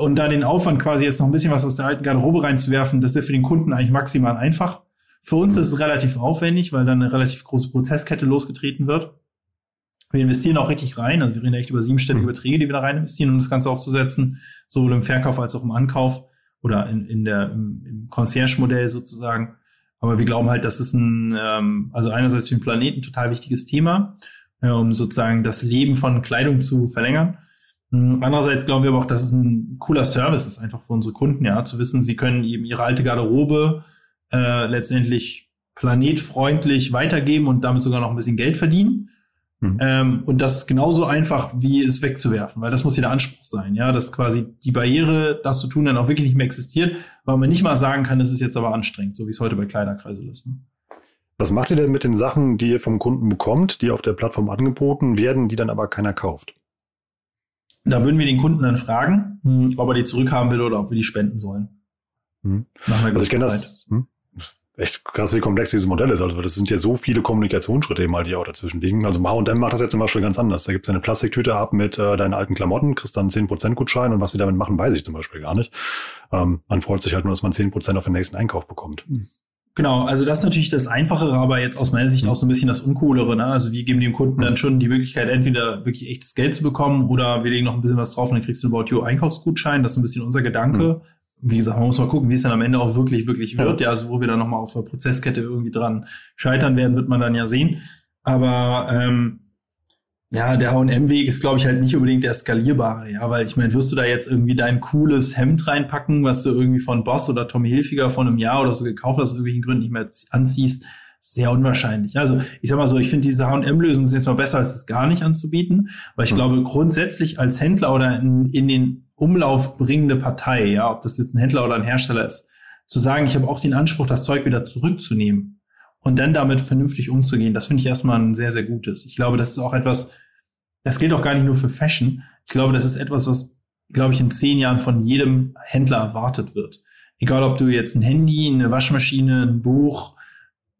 S2: Und da den Aufwand quasi jetzt noch ein bisschen was aus der alten Garderobe reinzuwerfen, das ist ja für den Kunden eigentlich maximal einfach. Für uns ist es relativ aufwendig, weil dann eine relativ große Prozesskette losgetreten wird. Wir investieren auch richtig rein, also wir reden echt über siebenstellige mhm. Beträge, die wir da rein investieren, um das Ganze aufzusetzen, sowohl im Verkauf als auch im Ankauf oder in, in der, im, im Concierge-Modell sozusagen. Aber wir glauben halt, das ist ein, ähm, also einerseits für den Planeten total wichtiges Thema, äh, um sozusagen das Leben von Kleidung zu verlängern. Hm, andererseits glauben wir aber auch, dass es ein cooler Service ist, einfach für unsere Kunden, ja, zu wissen, sie können eben ihre alte Garderobe äh, letztendlich planetfreundlich weitergeben und damit sogar noch ein bisschen Geld verdienen. Mhm. Ähm, und das genauso einfach, wie es wegzuwerfen, weil das muss ja der Anspruch sein, ja, dass quasi die Barriere, das zu tun, dann auch wirklich nicht mehr existiert, weil man nicht mal sagen kann, es ist jetzt aber anstrengend, so wie es heute bei Kleiderkreisel ist. Ne?
S1: Was macht ihr denn mit den Sachen, die ihr vom Kunden bekommt, die auf der Plattform angeboten werden, die dann aber keiner kauft?
S2: Da würden wir den Kunden dann fragen, hm, ob er die zurückhaben will oder ob wir die spenden sollen.
S1: Hm. Nach einer also ich kenne das. Hm? Echt krass, wie komplex dieses Modell ist. Also das sind ja so viele Kommunikationsschritte eben halt, die auch dazwischen liegen. Also H&M macht das ja zum Beispiel ganz anders. Da gibt es eine Plastiktüte ab mit äh, deinen alten Klamotten, kriegst dann 10% Gutschein und was sie damit machen, weiß ich zum Beispiel gar nicht. Ähm, man freut sich halt nur, dass man 10% auf den nächsten Einkauf bekommt.
S2: Genau, also das ist natürlich das Einfachere, aber jetzt aus meiner Sicht auch so ein bisschen das Uncoolere. Ne? Also wir geben dem Kunden dann schon die Möglichkeit, entweder wirklich echtes Geld zu bekommen oder wir legen noch ein bisschen was drauf und dann kriegst du einen About You Einkaufsgutschein. Das ist ein bisschen unser Gedanke. Wie gesagt, man muss mal gucken, wie es dann am Ende auch wirklich, wirklich wird. Ja, also wo wir dann nochmal auf der Prozesskette irgendwie dran scheitern werden, wird man dann ja sehen. Aber ähm, ja, der H&M-Weg ist, glaube ich, halt nicht unbedingt der skalierbare, ja, weil ich meine, wirst du da jetzt irgendwie dein cooles Hemd reinpacken, was du irgendwie von Boss oder Tommy Hilfiger von einem Jahr oder so gekauft hast, aus irgendwelchen Gründen nicht mehr anziehst, sehr unwahrscheinlich. Also ich sag mal so, ich finde diese H&M-Lösung ist erstmal besser, als es gar nicht anzubieten, weil ich mhm. glaube, grundsätzlich als Händler oder in, in den Umlauf bringende Partei, ja, ob das jetzt ein Händler oder ein Hersteller ist, zu sagen, ich habe auch den Anspruch, das Zeug wieder zurückzunehmen und dann damit vernünftig umzugehen, das finde ich erstmal ein sehr, sehr gutes. Ich glaube, das ist auch etwas, das gilt auch gar nicht nur für Fashion. Ich glaube, das ist etwas, was, glaube ich, in zehn Jahren von jedem Händler erwartet wird. Egal, ob du jetzt ein Handy, eine Waschmaschine, ein Buch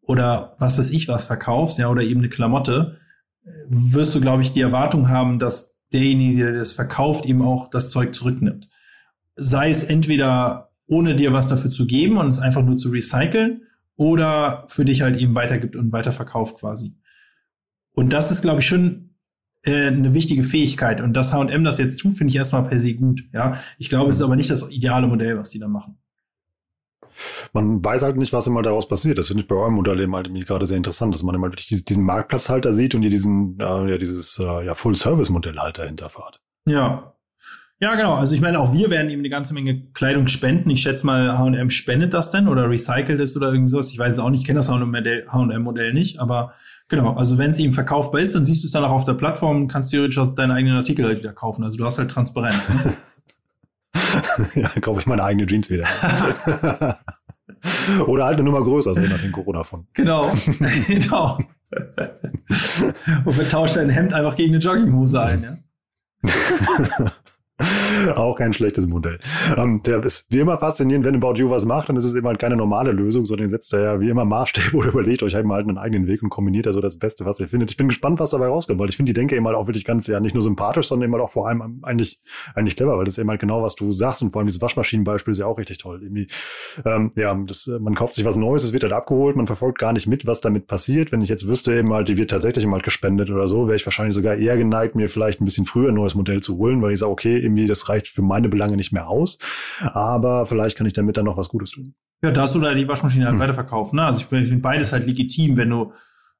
S2: oder was weiß ich was verkaufst, ja, oder eben eine Klamotte, wirst du, glaube ich, die Erwartung haben, dass derjenige, der das verkauft, eben auch das Zeug zurücknimmt. Sei es entweder ohne dir was dafür zu geben und es einfach nur zu recyceln oder für dich halt eben weitergibt und weiterverkauft quasi. Und das ist, glaube ich, schon äh, eine wichtige Fähigkeit. Und dass H&M das jetzt tut, finde ich erstmal per se gut. Ja, ich glaube, es ist aber nicht das ideale Modell, was die da machen
S1: man weiß halt nicht, was immer daraus passiert. Das finde ich bei eurem Modell eben halt gerade sehr interessant, dass man immer wirklich diesen Marktplatzhalter sieht und ihr diesen, äh, ja, dieses äh, ja, Full-Service-Modell halt dahinter fahrt.
S2: Ja. Ja, genau. Also ich meine, auch wir werden ihm eine ganze Menge Kleidung spenden. Ich schätze mal, H&M spendet das denn oder recycelt es oder irgend sowas. Ich weiß es auch nicht, ich kenne das H&M-Modell nicht, aber genau. Also wenn es ihm verkaufbar ist, dann siehst du es dann auch auf der Plattform, kannst du theoretisch deine eigenen Artikel halt wieder kaufen. Also du hast halt Transparenz. Ne?
S1: ja, kaufe ich meine eigene Jeans wieder. Oder halt eine Nummer größer, so nach dem Corona von.
S2: Genau, genau. Und wir tauschen ein Hemd einfach gegen eine Jogginghose ein, ja.
S1: Auch kein schlechtes Modell. Ähm, der ist wie immer faszinierend, wenn About You was macht, dann ist es eben halt keine normale Lösung, sondern setzt er ja wie immer Maßstäbe oder überlegt euch halt mal einen eigenen Weg und kombiniert da so das Beste, was ihr findet. Ich bin gespannt, was dabei rauskommt, weil ich finde die Denke eben halt auch wirklich ganz, ja, nicht nur sympathisch, sondern eben halt auch vor allem eigentlich, eigentlich clever, weil das ist eben halt genau, was du sagst und vor allem dieses Waschmaschinenbeispiel ist ja auch richtig toll. Irgendwie, ähm, ja, das, man kauft sich was Neues, es wird halt abgeholt, man verfolgt gar nicht mit, was damit passiert. Wenn ich jetzt wüsste eben halt, die wird tatsächlich mal gespendet oder so, wäre ich wahrscheinlich sogar eher geneigt, mir vielleicht ein bisschen früher ein neues Modell zu holen, weil ich sage, okay, irgendwie, das reicht für meine Belange nicht mehr aus. Aber vielleicht kann ich damit dann noch was Gutes tun.
S2: Ja, da hast du da die Waschmaschine halt hm. weiterverkaufen. Ne? Also ich finde beides halt legitim, wenn du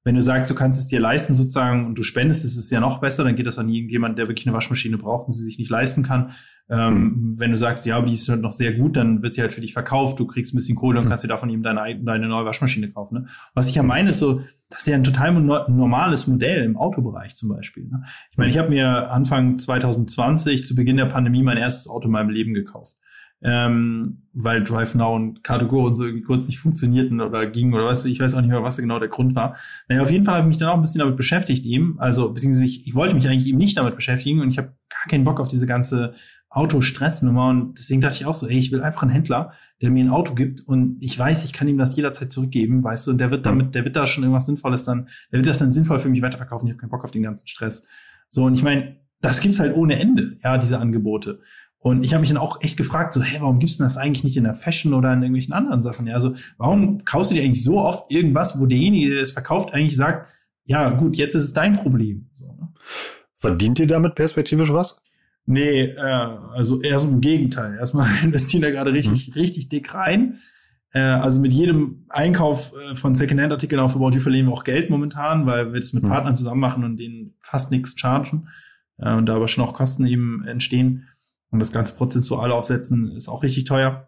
S2: wenn du sagst, du kannst es dir leisten sozusagen und du spendest, ist es ja noch besser, dann geht das an irgendjemand, der wirklich eine Waschmaschine braucht und sie sich nicht leisten kann. Ähm, mhm. Wenn du sagst, ja, aber die ist halt noch sehr gut, dann wird sie halt für dich verkauft, du kriegst ein bisschen Kohle und mhm. kannst dir davon eben deine, deine neue Waschmaschine kaufen. Ne? Was ich ja meine, ist so, das ist ja ein total normales Modell im Autobereich zum Beispiel. Ne? Ich meine, ich habe mir Anfang 2020 zu Beginn der Pandemie mein erstes Auto in meinem Leben gekauft ähm, weil DriveNow und Car2Go und so irgendwie kurz nicht funktionierten oder gingen oder was, ich weiß auch nicht mehr, was genau der Grund war. Naja, auf jeden Fall habe ich mich dann auch ein bisschen damit beschäftigt eben, also beziehungsweise ich, ich wollte mich eigentlich eben nicht damit beschäftigen und ich habe gar keinen Bock auf diese ganze Autostressnummer und deswegen dachte ich auch so, ey, ich will einfach einen Händler, der mir ein Auto gibt und ich weiß, ich kann ihm das jederzeit zurückgeben, weißt du, und der wird damit, der wird da schon irgendwas Sinnvolles dann, der wird das dann sinnvoll für mich weiterverkaufen, ich habe keinen Bock auf den ganzen Stress. So, und ich meine, das gibt's halt ohne Ende, ja, diese Angebote. Und ich habe mich dann auch echt gefragt, so, hey, warum gibt's denn das eigentlich nicht in der Fashion oder in irgendwelchen anderen Sachen? Ja, also, warum kaufst du dir eigentlich so oft irgendwas, wo derjenige, der es verkauft, eigentlich sagt, ja, gut, jetzt ist es dein Problem. So, ne?
S1: Verdient ihr damit perspektivisch was?
S2: Nee, äh, also eher so im Gegenteil. Erstmal investieren da gerade richtig, mhm. richtig dick rein. Äh, also mit jedem Einkauf äh, von Secondhand-Artikeln auf About You verlieren wir auch Geld momentan, weil wir das mit mhm. Partnern zusammen machen und denen fast nichts chargen. Äh, und da aber schon auch Kosten eben entstehen. Und das ganze prozentual aufsetzen ist auch richtig teuer.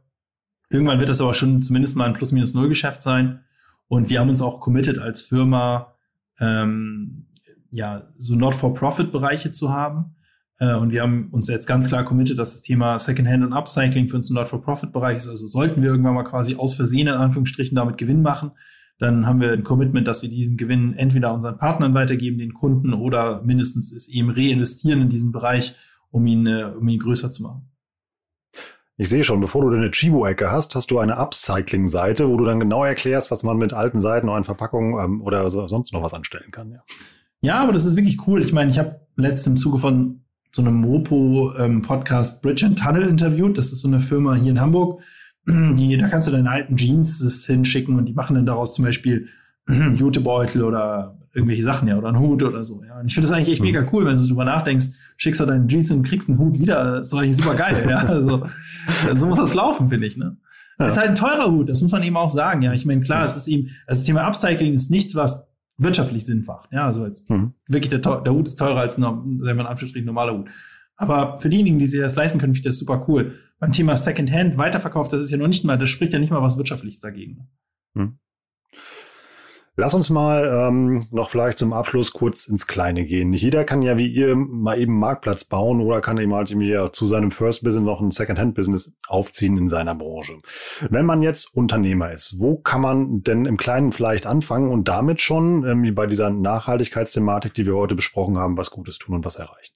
S2: Irgendwann wird das aber schon zumindest mal ein Plus-Minus-Null-Geschäft sein. Und wir haben uns auch committed als Firma, ähm, ja, so Not-for-Profit-Bereiche zu haben. Äh, und wir haben uns jetzt ganz klar committed, dass das Thema Secondhand und Upcycling für uns ein Not-for-Profit-Bereich ist. Also sollten wir irgendwann mal quasi aus Versehen in Anführungsstrichen damit Gewinn machen, dann haben wir ein Commitment, dass wir diesen Gewinn entweder unseren Partnern weitergeben, den Kunden, oder mindestens es eben reinvestieren in diesen Bereich, um ihn, äh, um ihn größer zu machen.
S1: Ich sehe schon, bevor du deine Chibo-Ecke hast, hast du eine Upcycling-Seite, wo du dann genau erklärst, was man mit alten Seiten, neuen Verpackungen ähm, oder so, sonst noch was anstellen kann. Ja.
S2: ja, aber das ist wirklich cool. Ich meine, ich habe letztens im Zuge von so einem Mopo-Podcast ähm, Bridge and Tunnel interviewt. Das ist so eine Firma hier in Hamburg. Die, da kannst du deine alten Jeans hinschicken und die machen dann daraus zum Beispiel Jutebeutel oder irgendwelche Sachen, ja, oder einen Hut oder so, ja. Und ich finde das eigentlich echt mhm. mega cool, wenn du drüber nachdenkst, schickst du deine Jeans und kriegst einen Hut wieder, das ist eigentlich super geil, ja. Also, so muss das laufen, finde ich, ne? Ja. ist halt ein teurer Hut, das muss man eben auch sagen, ja. Ich meine, klar, ja. es ist eben, also das Thema Upcycling ist nichts, was wirtschaftlich Sinn macht, ja. Also jetzt mhm. wirklich der, der Hut ist teurer als ein, sagen wir in Anführungsstrichen, normaler Hut. Aber für diejenigen, die sich das leisten können, finde ich das super cool. Beim Thema Secondhand, Weiterverkauf, das ist ja noch nicht mal, das spricht ja nicht mal was Wirtschaftliches dagegen. Mhm.
S1: Lass uns mal ähm, noch vielleicht zum Abschluss kurz ins Kleine gehen. Nicht jeder kann ja wie ihr mal eben Marktplatz bauen oder kann eben halt irgendwie ja zu seinem First Business noch ein Second-Hand-Business aufziehen in seiner Branche. Wenn man jetzt Unternehmer ist, wo kann man denn im Kleinen vielleicht anfangen und damit schon, ähm, wie bei dieser Nachhaltigkeitsthematik, die wir heute besprochen haben, was Gutes tun und was erreichen?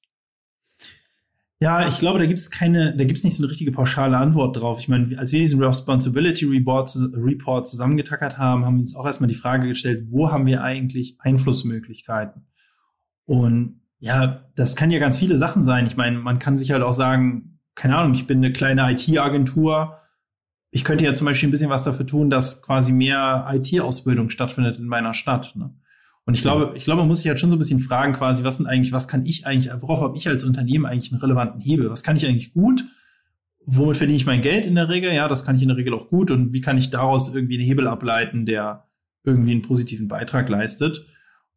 S2: Ja, ich glaube, da gibt es keine, da gibt es nicht so eine richtige pauschale Antwort drauf. Ich meine, als wir diesen Responsibility Report, Report zusammengetackert haben, haben wir uns auch erstmal die Frage gestellt, wo haben wir eigentlich Einflussmöglichkeiten? Und ja, das kann ja ganz viele Sachen sein. Ich meine, man kann sich halt auch sagen, keine Ahnung, ich bin eine kleine IT-Agentur. Ich könnte ja zum Beispiel ein bisschen was dafür tun, dass quasi mehr IT-Ausbildung stattfindet in meiner Stadt. Ne? Und ich glaube, ich glaube, man muss sich halt schon so ein bisschen fragen, quasi, was sind eigentlich, was kann ich eigentlich, worauf habe ich als Unternehmen eigentlich einen relevanten Hebel? Was kann ich eigentlich gut? Womit verdiene ich mein Geld in der Regel? Ja, das kann ich in der Regel auch gut. Und wie kann ich daraus irgendwie einen Hebel ableiten, der irgendwie einen positiven Beitrag leistet?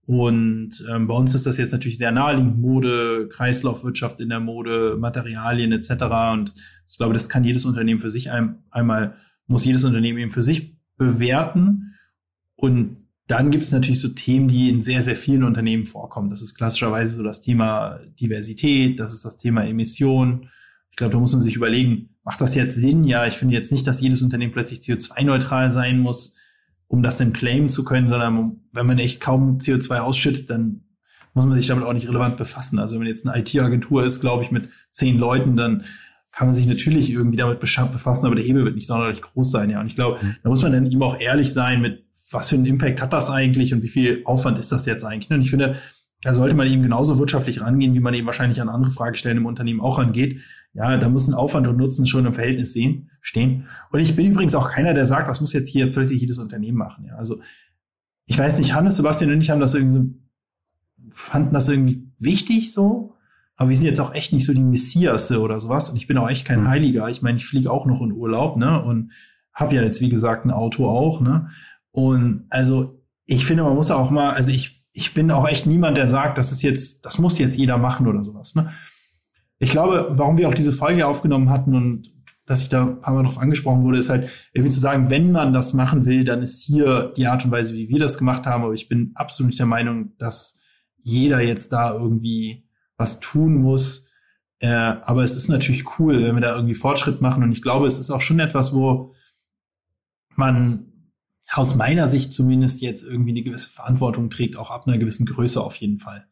S2: Und ähm, bei uns ist das jetzt natürlich sehr naheliegend, Mode, Kreislaufwirtschaft in der Mode, Materialien etc. Und ich glaube, das kann jedes Unternehmen für sich ein, einmal, muss jedes Unternehmen eben für sich bewerten. Und dann gibt es natürlich so Themen, die in sehr, sehr vielen Unternehmen vorkommen. Das ist klassischerweise so das Thema Diversität, das ist das Thema Emission. Ich glaube, da muss man sich überlegen, macht das jetzt Sinn? Ja, ich finde jetzt nicht, dass jedes Unternehmen plötzlich CO2-neutral sein muss, um das dann claimen zu können, sondern wenn man echt kaum CO2 ausschüttet, dann muss man sich damit auch nicht relevant befassen. Also wenn jetzt eine IT-Agentur ist, glaube ich, mit zehn Leuten, dann kann man sich natürlich irgendwie damit befassen, aber der Hebel wird nicht sonderlich groß sein, ja. Und ich glaube, mhm. da muss man dann eben auch ehrlich sein mit, was für einen Impact hat das eigentlich und wie viel Aufwand ist das jetzt eigentlich? Und ich finde, da sollte man eben genauso wirtschaftlich rangehen, wie man eben wahrscheinlich an andere Fragestellen im Unternehmen auch rangeht. Ja, da müssen Aufwand und Nutzen schon im Verhältnis sehen, stehen. Und ich bin übrigens auch keiner, der sagt, das muss jetzt hier plötzlich jedes Unternehmen machen. Ja, also ich weiß nicht, Hannes, Sebastian und ich haben das irgendwie so, fanden das irgendwie wichtig so. Aber wir sind jetzt auch echt nicht so die Messias oder sowas. Und ich bin auch echt kein mhm. Heiliger. Ich meine, ich fliege auch noch in Urlaub, ne? Und habe ja jetzt, wie gesagt, ein Auto auch, ne? Und also ich finde, man muss auch mal, also ich, ich bin auch echt niemand, der sagt, das ist jetzt, das muss jetzt jeder machen oder sowas. Ne? Ich glaube, warum wir auch diese Folge aufgenommen hatten und dass ich da ein paar Mal drauf angesprochen wurde, ist halt irgendwie zu sagen, wenn man das machen will, dann ist hier die Art und Weise, wie wir das gemacht haben. Aber ich bin absolut nicht der Meinung, dass jeder jetzt da irgendwie was tun muss. Äh, aber es ist natürlich cool, wenn wir da irgendwie Fortschritt machen. Und ich glaube, es ist auch schon etwas, wo man aus meiner Sicht zumindest jetzt irgendwie eine gewisse Verantwortung trägt, auch ab einer gewissen Größe auf jeden Fall.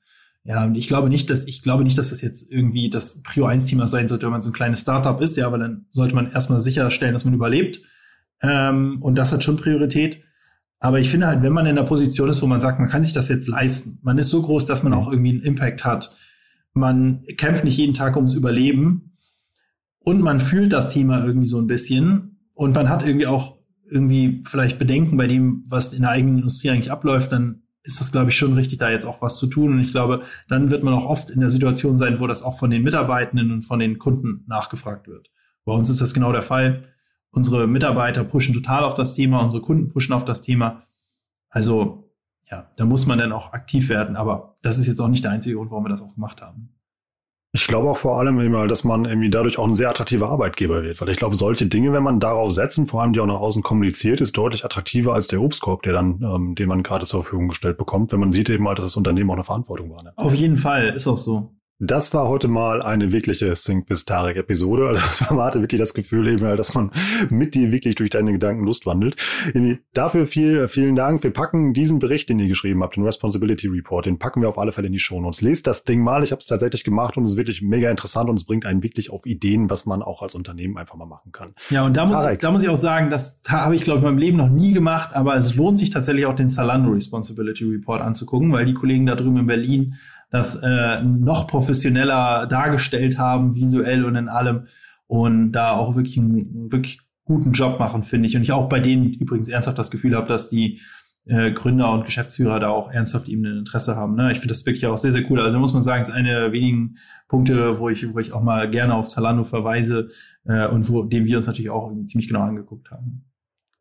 S2: Ja, und ich glaube nicht, dass ich glaube nicht, dass das jetzt irgendwie das Prio 1 Thema sein sollte, wenn man so ein kleines Startup ist, ja, aber dann sollte man erstmal sicherstellen, dass man überlebt. Ähm, und das hat schon Priorität. Aber ich finde halt, wenn man in der Position ist, wo man sagt, man kann sich das jetzt leisten, man ist so groß, dass man auch irgendwie einen Impact hat, man kämpft nicht jeden Tag ums Überleben und man fühlt das Thema irgendwie so ein bisschen und man hat irgendwie auch irgendwie vielleicht Bedenken bei dem, was in der eigenen Industrie eigentlich abläuft, dann ist das, glaube ich, schon richtig, da jetzt auch was zu tun. Und ich glaube, dann wird man auch oft in der Situation sein, wo das auch von den Mitarbeitenden und von den Kunden nachgefragt wird. Bei uns ist das genau der Fall unsere Mitarbeiter pushen total auf das Thema, unsere Kunden pushen auf das Thema. Also ja, da muss man dann auch aktiv werden. Aber das ist jetzt auch nicht der einzige Grund, warum wir das auch gemacht haben.
S1: Ich glaube auch vor allem immer, dass man irgendwie dadurch auch ein sehr attraktiver Arbeitgeber wird. Weil ich glaube, solche Dinge, wenn man darauf setzt und vor allem die auch nach außen kommuniziert, ist deutlich attraktiver als der Obstkorb, der dann, ähm, den man gerade zur Verfügung gestellt bekommt, wenn man sieht eben mal, dass das Unternehmen auch eine Verantwortung war.
S2: Auf jeden Fall, ist auch so.
S1: Das war heute mal eine wirkliche Sync bis Tarek Episode. Also man hatte wirklich das Gefühl eben, dass man mit dir wirklich durch deine Gedanken Lust wandelt. Dafür viel, vielen Dank. Wir packen diesen Bericht, den ihr geschrieben habt, den Responsibility Report, den packen wir auf alle Fälle in die Show Notes. Lest das Ding mal. Ich habe es tatsächlich gemacht und es ist wirklich mega interessant und es bringt einen wirklich auf Ideen, was man auch als Unternehmen einfach mal machen kann.
S2: Ja, und da muss, ich, da muss ich auch sagen, das habe ich, glaube ich, in meinem Leben noch nie gemacht, aber es lohnt sich tatsächlich auch den Zalando Responsibility Report anzugucken, weil die Kollegen da drüben in Berlin das äh, noch professioneller dargestellt haben, visuell und in allem. Und da auch wirklich einen wirklich guten Job machen, finde ich. Und ich auch bei denen übrigens ernsthaft das Gefühl habe, dass die äh, Gründer und Geschäftsführer da auch ernsthaft eben ein Interesse haben. Ne? Ich finde das wirklich auch sehr, sehr cool. Also muss man sagen, es ist eine der wenigen Punkte, wo ich, wo ich auch mal gerne auf Zalando verweise äh, und wo dem wir uns natürlich auch ziemlich genau angeguckt haben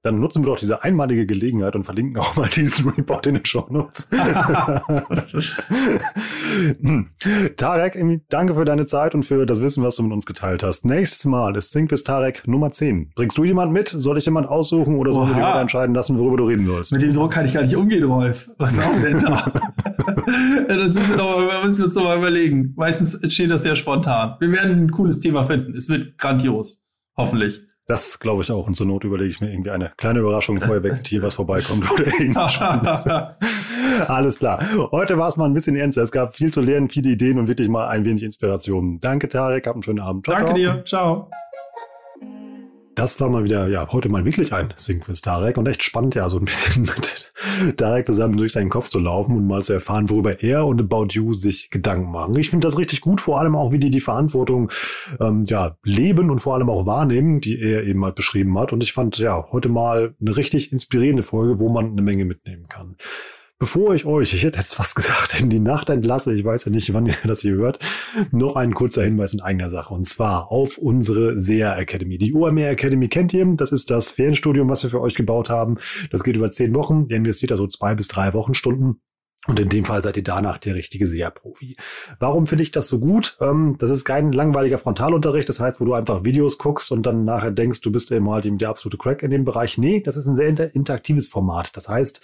S1: dann nutzen wir doch diese einmalige Gelegenheit und verlinken auch mal diesen Report in den Show Notes. Tarek, danke für deine Zeit und für das Wissen, was du mit uns geteilt hast. Nächstes Mal ist Sync bis Tarek Nummer 10. Bringst du jemand mit? Soll ich jemand aussuchen oder sollen wir entscheiden lassen, worüber du reden sollst?
S2: Mit dem Druck kann ich gar nicht umgehen, Rolf. Was machen wir denn da? ja, dann sind wir doch, müssen wir uns doch mal überlegen. Meistens entsteht das sehr spontan. Wir werden ein cooles Thema finden. Es wird grandios. Hoffentlich.
S1: Das glaube ich auch. Und zur Not überlege ich mir irgendwie eine kleine Überraschung vorher weg, hier was vorbeikommt oder irgendwas Alles klar. Heute war es mal ein bisschen ernster. Es gab viel zu lernen, viele Ideen und wirklich mal ein wenig Inspiration. Danke, Tarek. Hab einen schönen Abend.
S2: Ciao, Danke ciao. dir. Ciao.
S1: Das war mal wieder, ja, heute mal wirklich ein with Tarek und echt spannend, ja, so ein bisschen mit Tarek zusammen durch seinen Kopf zu laufen und mal zu erfahren, worüber er und About You sich Gedanken machen. Ich finde das richtig gut, vor allem auch, wie die die Verantwortung, ähm, ja, leben und vor allem auch wahrnehmen, die er eben mal beschrieben hat. Und ich fand, ja, heute mal eine richtig inspirierende Folge, wo man eine Menge mitnehmen kann. Bevor ich euch, ich hätte jetzt fast gesagt, in die Nacht entlasse, ich weiß ja nicht, wann ihr das hier hört, noch ein kurzer Hinweis in eigener Sache. Und zwar auf unsere SEA Academy. Die OMR Academy kennt ihr. Das ist das Ferienstudium, was wir für euch gebaut haben. Das geht über zehn Wochen. Ihr investiert also zwei bis drei Wochenstunden. Und in dem Fall seid ihr danach der richtige SEA-Profi. Warum finde ich das so gut? Ähm, das ist kein langweiliger Frontalunterricht, das heißt, wo du einfach Videos guckst und dann nachher denkst, du bist eben halt eben der absolute Crack in dem Bereich. Nee, das ist ein sehr inter interaktives Format. Das heißt,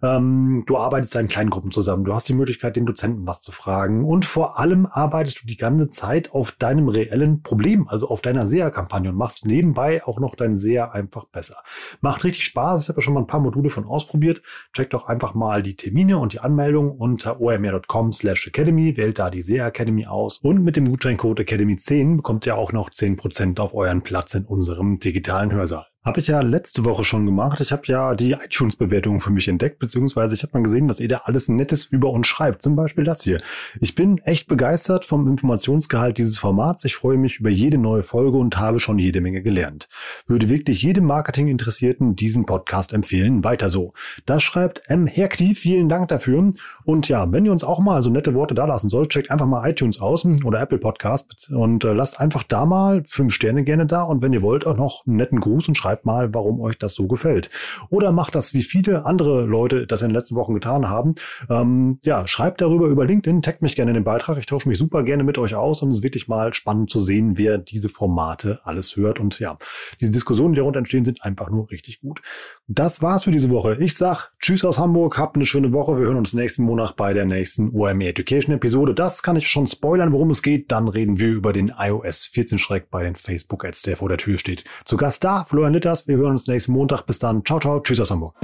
S1: ähm, du arbeitest in kleinen Gruppen zusammen, du hast die Möglichkeit, den Dozenten was zu fragen und vor allem arbeitest du die ganze Zeit auf deinem reellen Problem, also auf deiner SEA-Kampagne und machst nebenbei auch noch dein SEA einfach besser. Macht richtig Spaß. Ich habe ja schon mal ein paar Module von ausprobiert. Check doch einfach mal die Termine und die Anmeldung unter omr.com slash academy, wählt da die SEA Academy aus und mit dem Gutscheincode Academy10 bekommt ihr auch noch 10% auf euren Platz in unserem digitalen Hörsaal. Habe ich ja letzte Woche schon gemacht. Ich habe ja die iTunes-Bewertung für mich entdeckt, beziehungsweise ich habe mal gesehen, was ihr da alles Nettes über uns schreibt. Zum Beispiel das hier. Ich bin echt begeistert vom Informationsgehalt dieses Formats. Ich freue mich über jede neue Folge und habe schon jede Menge gelernt. Würde wirklich jedem Marketing-Interessierten diesen Podcast empfehlen. Weiter so. Das schreibt M. Herkti. Vielen Dank dafür. Und ja, wenn ihr uns auch mal so nette Worte da lassen sollt, checkt einfach mal iTunes aus oder Apple Podcast und äh, lasst einfach da mal fünf Sterne gerne da. Und wenn ihr wollt, auch noch einen netten Gruß und schreibt schreibt mal, warum euch das so gefällt. Oder macht das, wie viele andere Leute das in den letzten Wochen getan haben. Ähm, ja, schreibt darüber über LinkedIn, taggt mich gerne in den Beitrag. Ich tausche mich super gerne mit euch aus und es ist wirklich mal spannend zu sehen, wer diese Formate alles hört. Und ja, diese Diskussionen, die darunter entstehen, sind einfach nur richtig gut. Das war's für diese Woche. Ich sag Tschüss aus Hamburg, habt eine schöne Woche. Wir hören uns nächsten Monat bei der nächsten OME Education Episode. Das kann ich schon spoilern, worum es geht. Dann reden wir über den iOS 14 Schreck bei den Facebook Ads, der vor der Tür steht. Zu Gast da, Florian mittags. Wir hören uns nächsten Montag. Bis dann. Ciao, ciao. Tschüss aus Hamburg.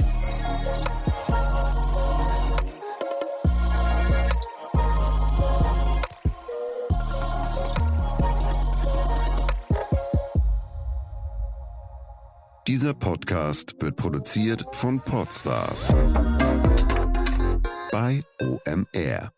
S3: Dieser Podcast wird produziert von Podstars bei OMR.